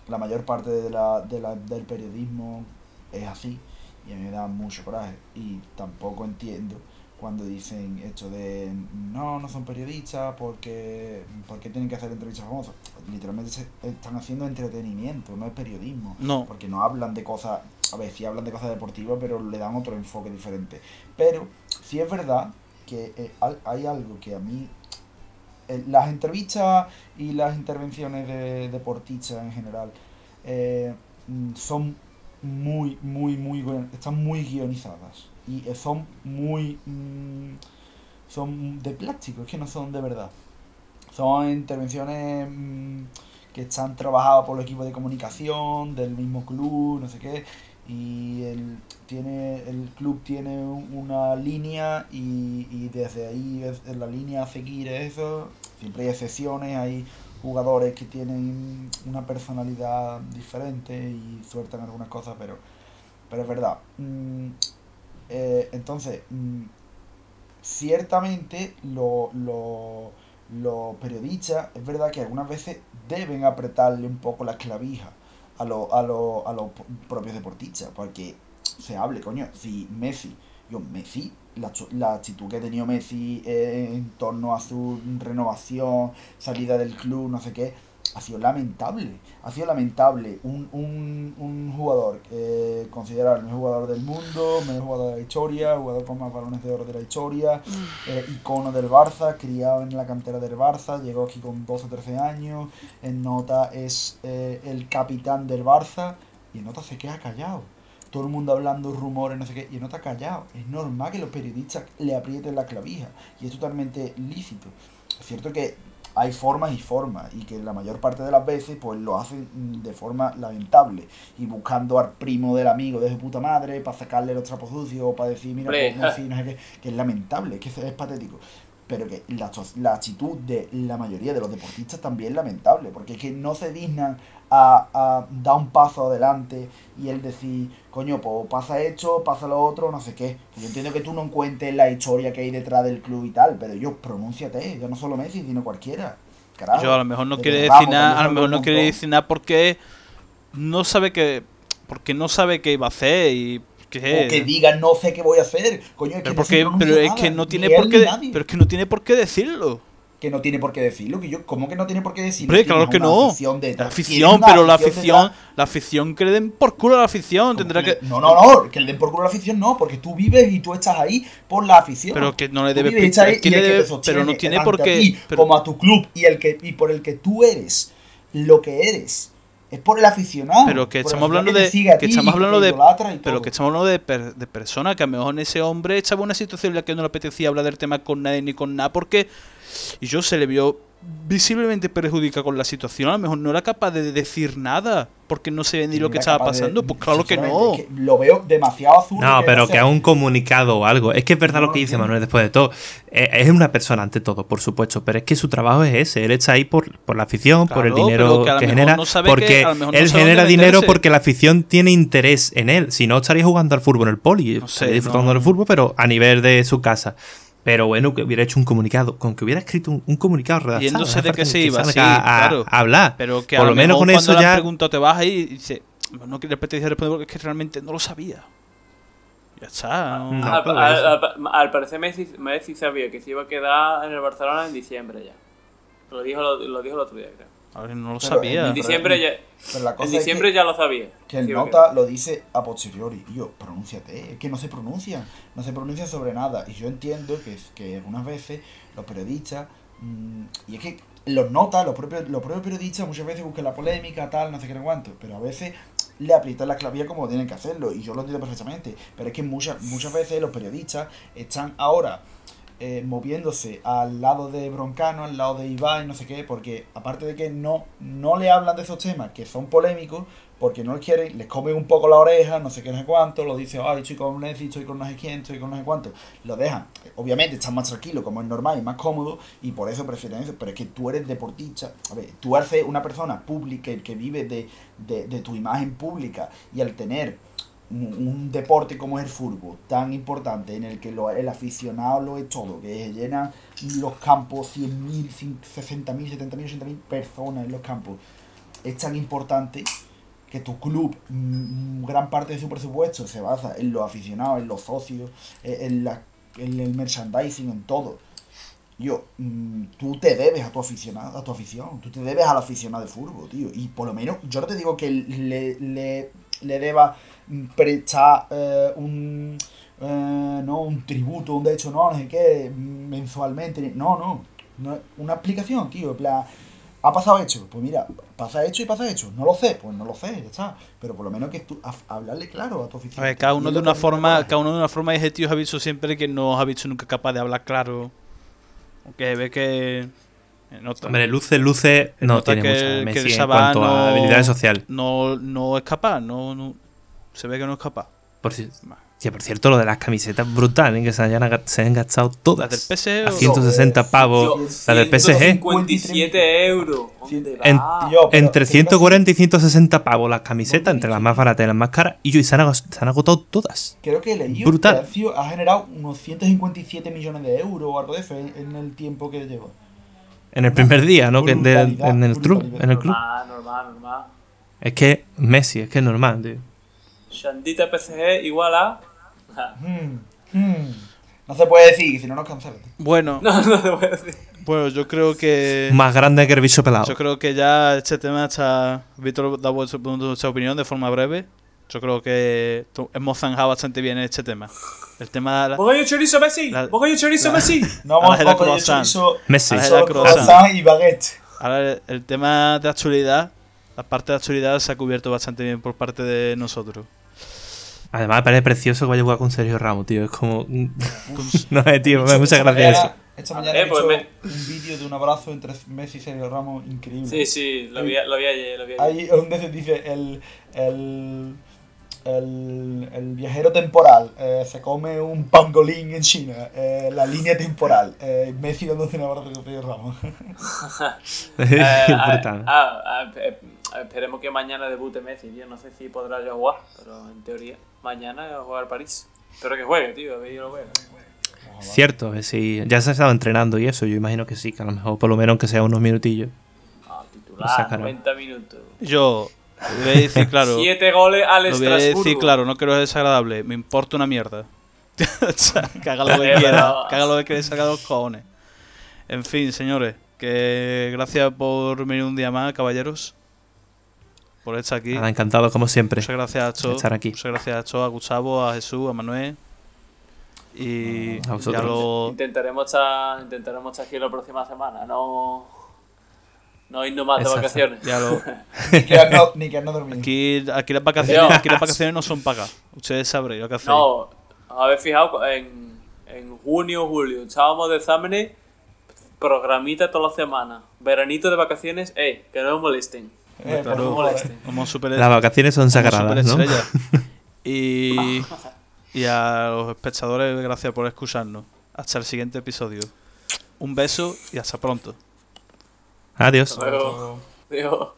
la mayor parte de la, de la- del periodismo es así y a mí me da mucho coraje y tampoco entiendo cuando dicen esto de no, no son periodistas porque, porque tienen que hacer entrevistas famosas. Literalmente se están haciendo entretenimiento, no es periodismo. No. Porque no hablan de cosas, a ver, sí hablan de cosas deportivas, pero le dan otro enfoque diferente. Pero sí es verdad que eh, hay- algo que a mí eh, las entrevistas y las intervenciones de deportistas en general eh, son muy, muy, muy están muy guionizadas y eh, son muy mm, son de plástico, es que no son de verdad. Son intervenciones mm, que están trabajadas por los equipos de comunicación del mismo club, no sé qué, y el, tiene, el club tiene un- una línea y, y desde ahí es, es la línea a seguir eso. Siempre hay excepciones, hay jugadores que tienen una personalidad diferente y sueltan algunas cosas, pero, pero es verdad. Mm, eh, entonces, mm, ciertamente lo- lo- los periodistas, es verdad que algunas veces deben apretarle un poco la clavija a, lo- a, a los propios deportistas, porque se hable, coño, si Messi, yo, Messi, la, la actitud que ha tenido Messi eh, en torno a su renovación, salida del club, no sé qué, ha sido lamentable. Ha sido lamentable. Un, un, un jugador eh, considerado el mejor jugador del mundo, mejor jugador de la historia, jugador con más balones de oro de la historia, eh, icono del Barça, criado en la cantera del Barça, llegó aquí con 12 o 13 años, en nota es eh, el capitán del Barça y en nota se queda callado. Todo el mundo hablando rumores, no sé qué, y en nota callado. Es normal que los periodistas le aprieten la clavija y es totalmente lícito. Es cierto que hay formas y formas y que la mayor parte de las veces pues lo hacen mm, de forma lamentable y buscando al primo del amigo de su puta madre para sacarle los trapos sucios o para decir mira pues, Messi, no sé qué, que es lamentable, que es patético. Pero que la, la actitud de la mayoría de los deportistas también es lamentable, porque es que no se dignan a, a dar un paso adelante y él decir, coño, pues pasa esto, pasa lo otro, no sé qué. Yo entiendo que tú no cuentes la historia que hay detrás del club y tal, pero yo, pronúnciate, yo no solo Messi, sino cualquiera. Carajo. Yo a lo mejor no quiere que decir nada, a lo mejor no quiere decir nada porque no sabe que porque no sabe qué iba a hacer y O que que diga, no sé qué voy a hacer. Coño, es que pero, porque, pero es que no tiene por qué pero es que no tiene por qué decirlo. Que no tiene por qué decirlo, que yo, ¿cómo que no tiene por qué decirlo? Hombre, claro que no. afición La afición, pero la afición la afición que le den por culo a la afición, tendrá que No, no, no, que le den por culo a la afición no, porque tú vives y tú estás ahí por la afición. Pero que no le Tú debe ahí que le que pero no tiene por qué- pero- como a tu club y el que y por el que tú eres lo que eres. Es por el aficionado. pero que estamos hablando de que estamos hablando de pero que estamos hablando de, per- de personas que a lo mejor ese hombre estaba en una situación en la que no le apetecía hablar del tema con nadie ni con nada porque y yo se le vio visiblemente perjudicado con la situación a lo mejor no era capaz de decir nada porque no se ve ni lo que estaba de- pasando pues claro que no sinceramente, es que lo veo demasiado azul. No, pero que haga haga un comunicado o algo. Es que es verdad No lo que dice. Manuel después de todo. Eh, es una persona ante todo, por supuesto, pero es que su trabajo es ese. Él está ahí por, por la afición, por el dinero que a genera. no sabe que- porque a él genera dinero porque la afición tiene interés en él. Si no, estaría jugando al fútbol en el poli. No sé, estaría disfrutando no. del fútbol, pero a nivel de su casa. Pero bueno, que hubiera hecho un comunicado, con que hubiera escrito un, un comunicado redactado. Yéndose no de que se iba, sí, a, claro. a hablar. pero que por a lo menos mejor con cuando eso ya. preguntado te vas ahí y dice no le apetecía responder porque es que realmente no lo sabía ya está no- No, al, al- al- al parecer Messi, Messi sabía que se iba a quedar en el Barcelona en diciembre ya. Lo dijo, lo, lo dijo el otro día, creo. A ver, no lo Pero sabía En diciembre ya, Pero la en cosa es que- diciembre ya lo sabía. Que el Sí, nota lo dice a posteriori. Y yo, pronúnciate. Es que no se pronuncia. No se pronuncia sobre nada. Y yo entiendo que, que algunas veces los periodistas. mm, y es que los notas, los propios, los propios periodistas muchas veces buscan la polémica, tal, no sé qué, no cuánto. Pero a veces le aprietan la clavija como tienen que hacerlo. Y yo lo entiendo perfectamente. Pero es que muchas, muchas veces los periodistas están ahora eh, moviéndose al lado de Broncano, al lado de Ibai, no sé qué, porque aparte de que no, no le hablan de esos temas que son polémicos, porque no les quieren, les comen un poco la oreja, no sé qué, no sé cuánto, lo dice, ay, estoy con Messi, estoy con no sé quién, estoy con no sé cuánto, lo dejan. Obviamente están más tranquilos, como es normal, y más cómodo, y por eso prefieren eso, pero es que tú eres deportista, a ver, tú ser una persona pública que vive de, de tu imagen pública, y al tener un, deporte como es el fútbol, tan importante, en el que lo- el aficionado lo es todo, que llenan los campos 100.000, 60.000, 70.000, 80.000 personas en los campos. es tan importante que tu club, mm, gran parte de su presupuesto se basa en los aficionados, en los socios, eh, en, la- en el merchandising, en todo. Yo, mm, tú te debes a tu aficionado, a tu afición, tú te debes al aficionado de fútbol, tío. Y por lo menos, yo no te digo que le, le, le deba mm, prestar eh, un, eh, no, un tributo, un de hecho, no, no sé qué, mensualmente. No, no. no una explicación, tío. En plan, ¿ha pasado hecho? Pues mira, pasa hecho y pasa hecho. No lo sé, pues no lo sé, ya está. Pero por lo menos que tú, a- hablarle claro a tu A afición. ver, cada uno de que una a forma, cada uno de una forma y ese tío ha visto siempre que no ha visto nunca capaz de hablar claro. Aunque ve que nota, Hombre, luce, luce, no nota tiene que- mucha que en cuanto no- a habilidades sociales. no, no es capaz, no, no- se ve que no es capaz. Por, sí, por cierto, lo de las camisetas brutal, ¿eh? que se, hayan, se han gastado todas. Las del PSG a o- 160 pavos. Yo, La del PSG. 157 euros. ¿Dónde En- pero Entre que 140 y 160 pavos las camisetas, entre las más baratas y las más caras. Y yo, y se han, se han agotado todas. Creo que leí Brutal. ha generado unos 157 millones de euros o algo de eso en, el tiempo que lleva. En el primer día, ¿no? Que de- en el club. En el club. Normal, normal, normal. Es que Messi, es que es normal, tío. Shandita PSG igual a. Hmm, hmm. No se puede decir, si no nos cancelan. Bueno, [LAUGHS] No, no te voy a decir. bueno, yo creo que Más grande que el bicho pelado. yo creo que ya este tema está Víctor da vuestra, opinión de forma breve. Yo creo que hemos zanjado bastante bien este tema. El tema de la- Bocadillo chorizo Messi. Bocadillo [LAUGHS] chorizo Messi. No croissant. chorizo, Messi. Croissant. croissant y baguette. Ahora el, el tema de actualidad, la parte de actualidad se ha cubierto bastante bien por parte de nosotros. Además, me parece precioso que vaya a jugar con Sergio Ramos, tío. Es como. [LAUGHS] no sé, tío, me hace mucha Esta gracia eso. Esta mañana Eh, he pues visto me- un vídeo de un abrazo entre Messi y Sergio Ramos increíble. Sí, sí, lo vi, lo vi ayer. Lo vi ayer. Ahí donde se dice el, el, el, el viajero temporal eh, se come un pangolín en China, eh, la línea temporal, eh, Messi dándose un abrazo con Sergio Ramos. [LAUGHS] Eh, [LAUGHS] ah, esperemos que mañana debute Messi, tío. No sé si podrá ya jugar, pero en teoría, mañana va a jugar París. Espero que juegue, tío. A ver, yo lo veo. Cierto, a ver si. Ya se ha estado entrenando y eso. Yo imagino que sí, que a lo mejor, por lo menos, que sea unos minutillos. Ah, titular, sacará. 90 minutos. Yo lo voy a decir claro. 7 goles al Lo voy a decir claro, no quiero ser desagradable. Me importa una mierda. [LAUGHS] O sea, que haga lo que quiera. Que haga lo que quiera y saca los cojones. En fin, señores. Que gracias por venir un día más, caballeros. Por estar aquí. Nada, encantado, como siempre. Muchas gracias a Cho. estar aquí. Muchas gracias a Cho, a Gustavo, a Jesús, a Manuel. Y A vosotros. ya lo. Intentaremos estar, intentaremos estar aquí la próxima semana, no, no irnos más de vacaciones. Ya lo. [LAUGHS] ni que no, ni que no dormir. Aquí, aquí las vacaciones, aquí las vacaciones no son pagas. Ustedes sabréis lo que hacéis. No, habéis fijado, en, en junio o julio estábamos de exámenes, programita toda la semana, veranito de vacaciones, ey, que no me molesten. Eh, eh. Como super, Las vacaciones son sagradas, ¿no? [LAUGHS] Y, y a los espectadores, gracias por escucharnos. Hasta el siguiente episodio. Un beso y hasta pronto. Adiós. Digo,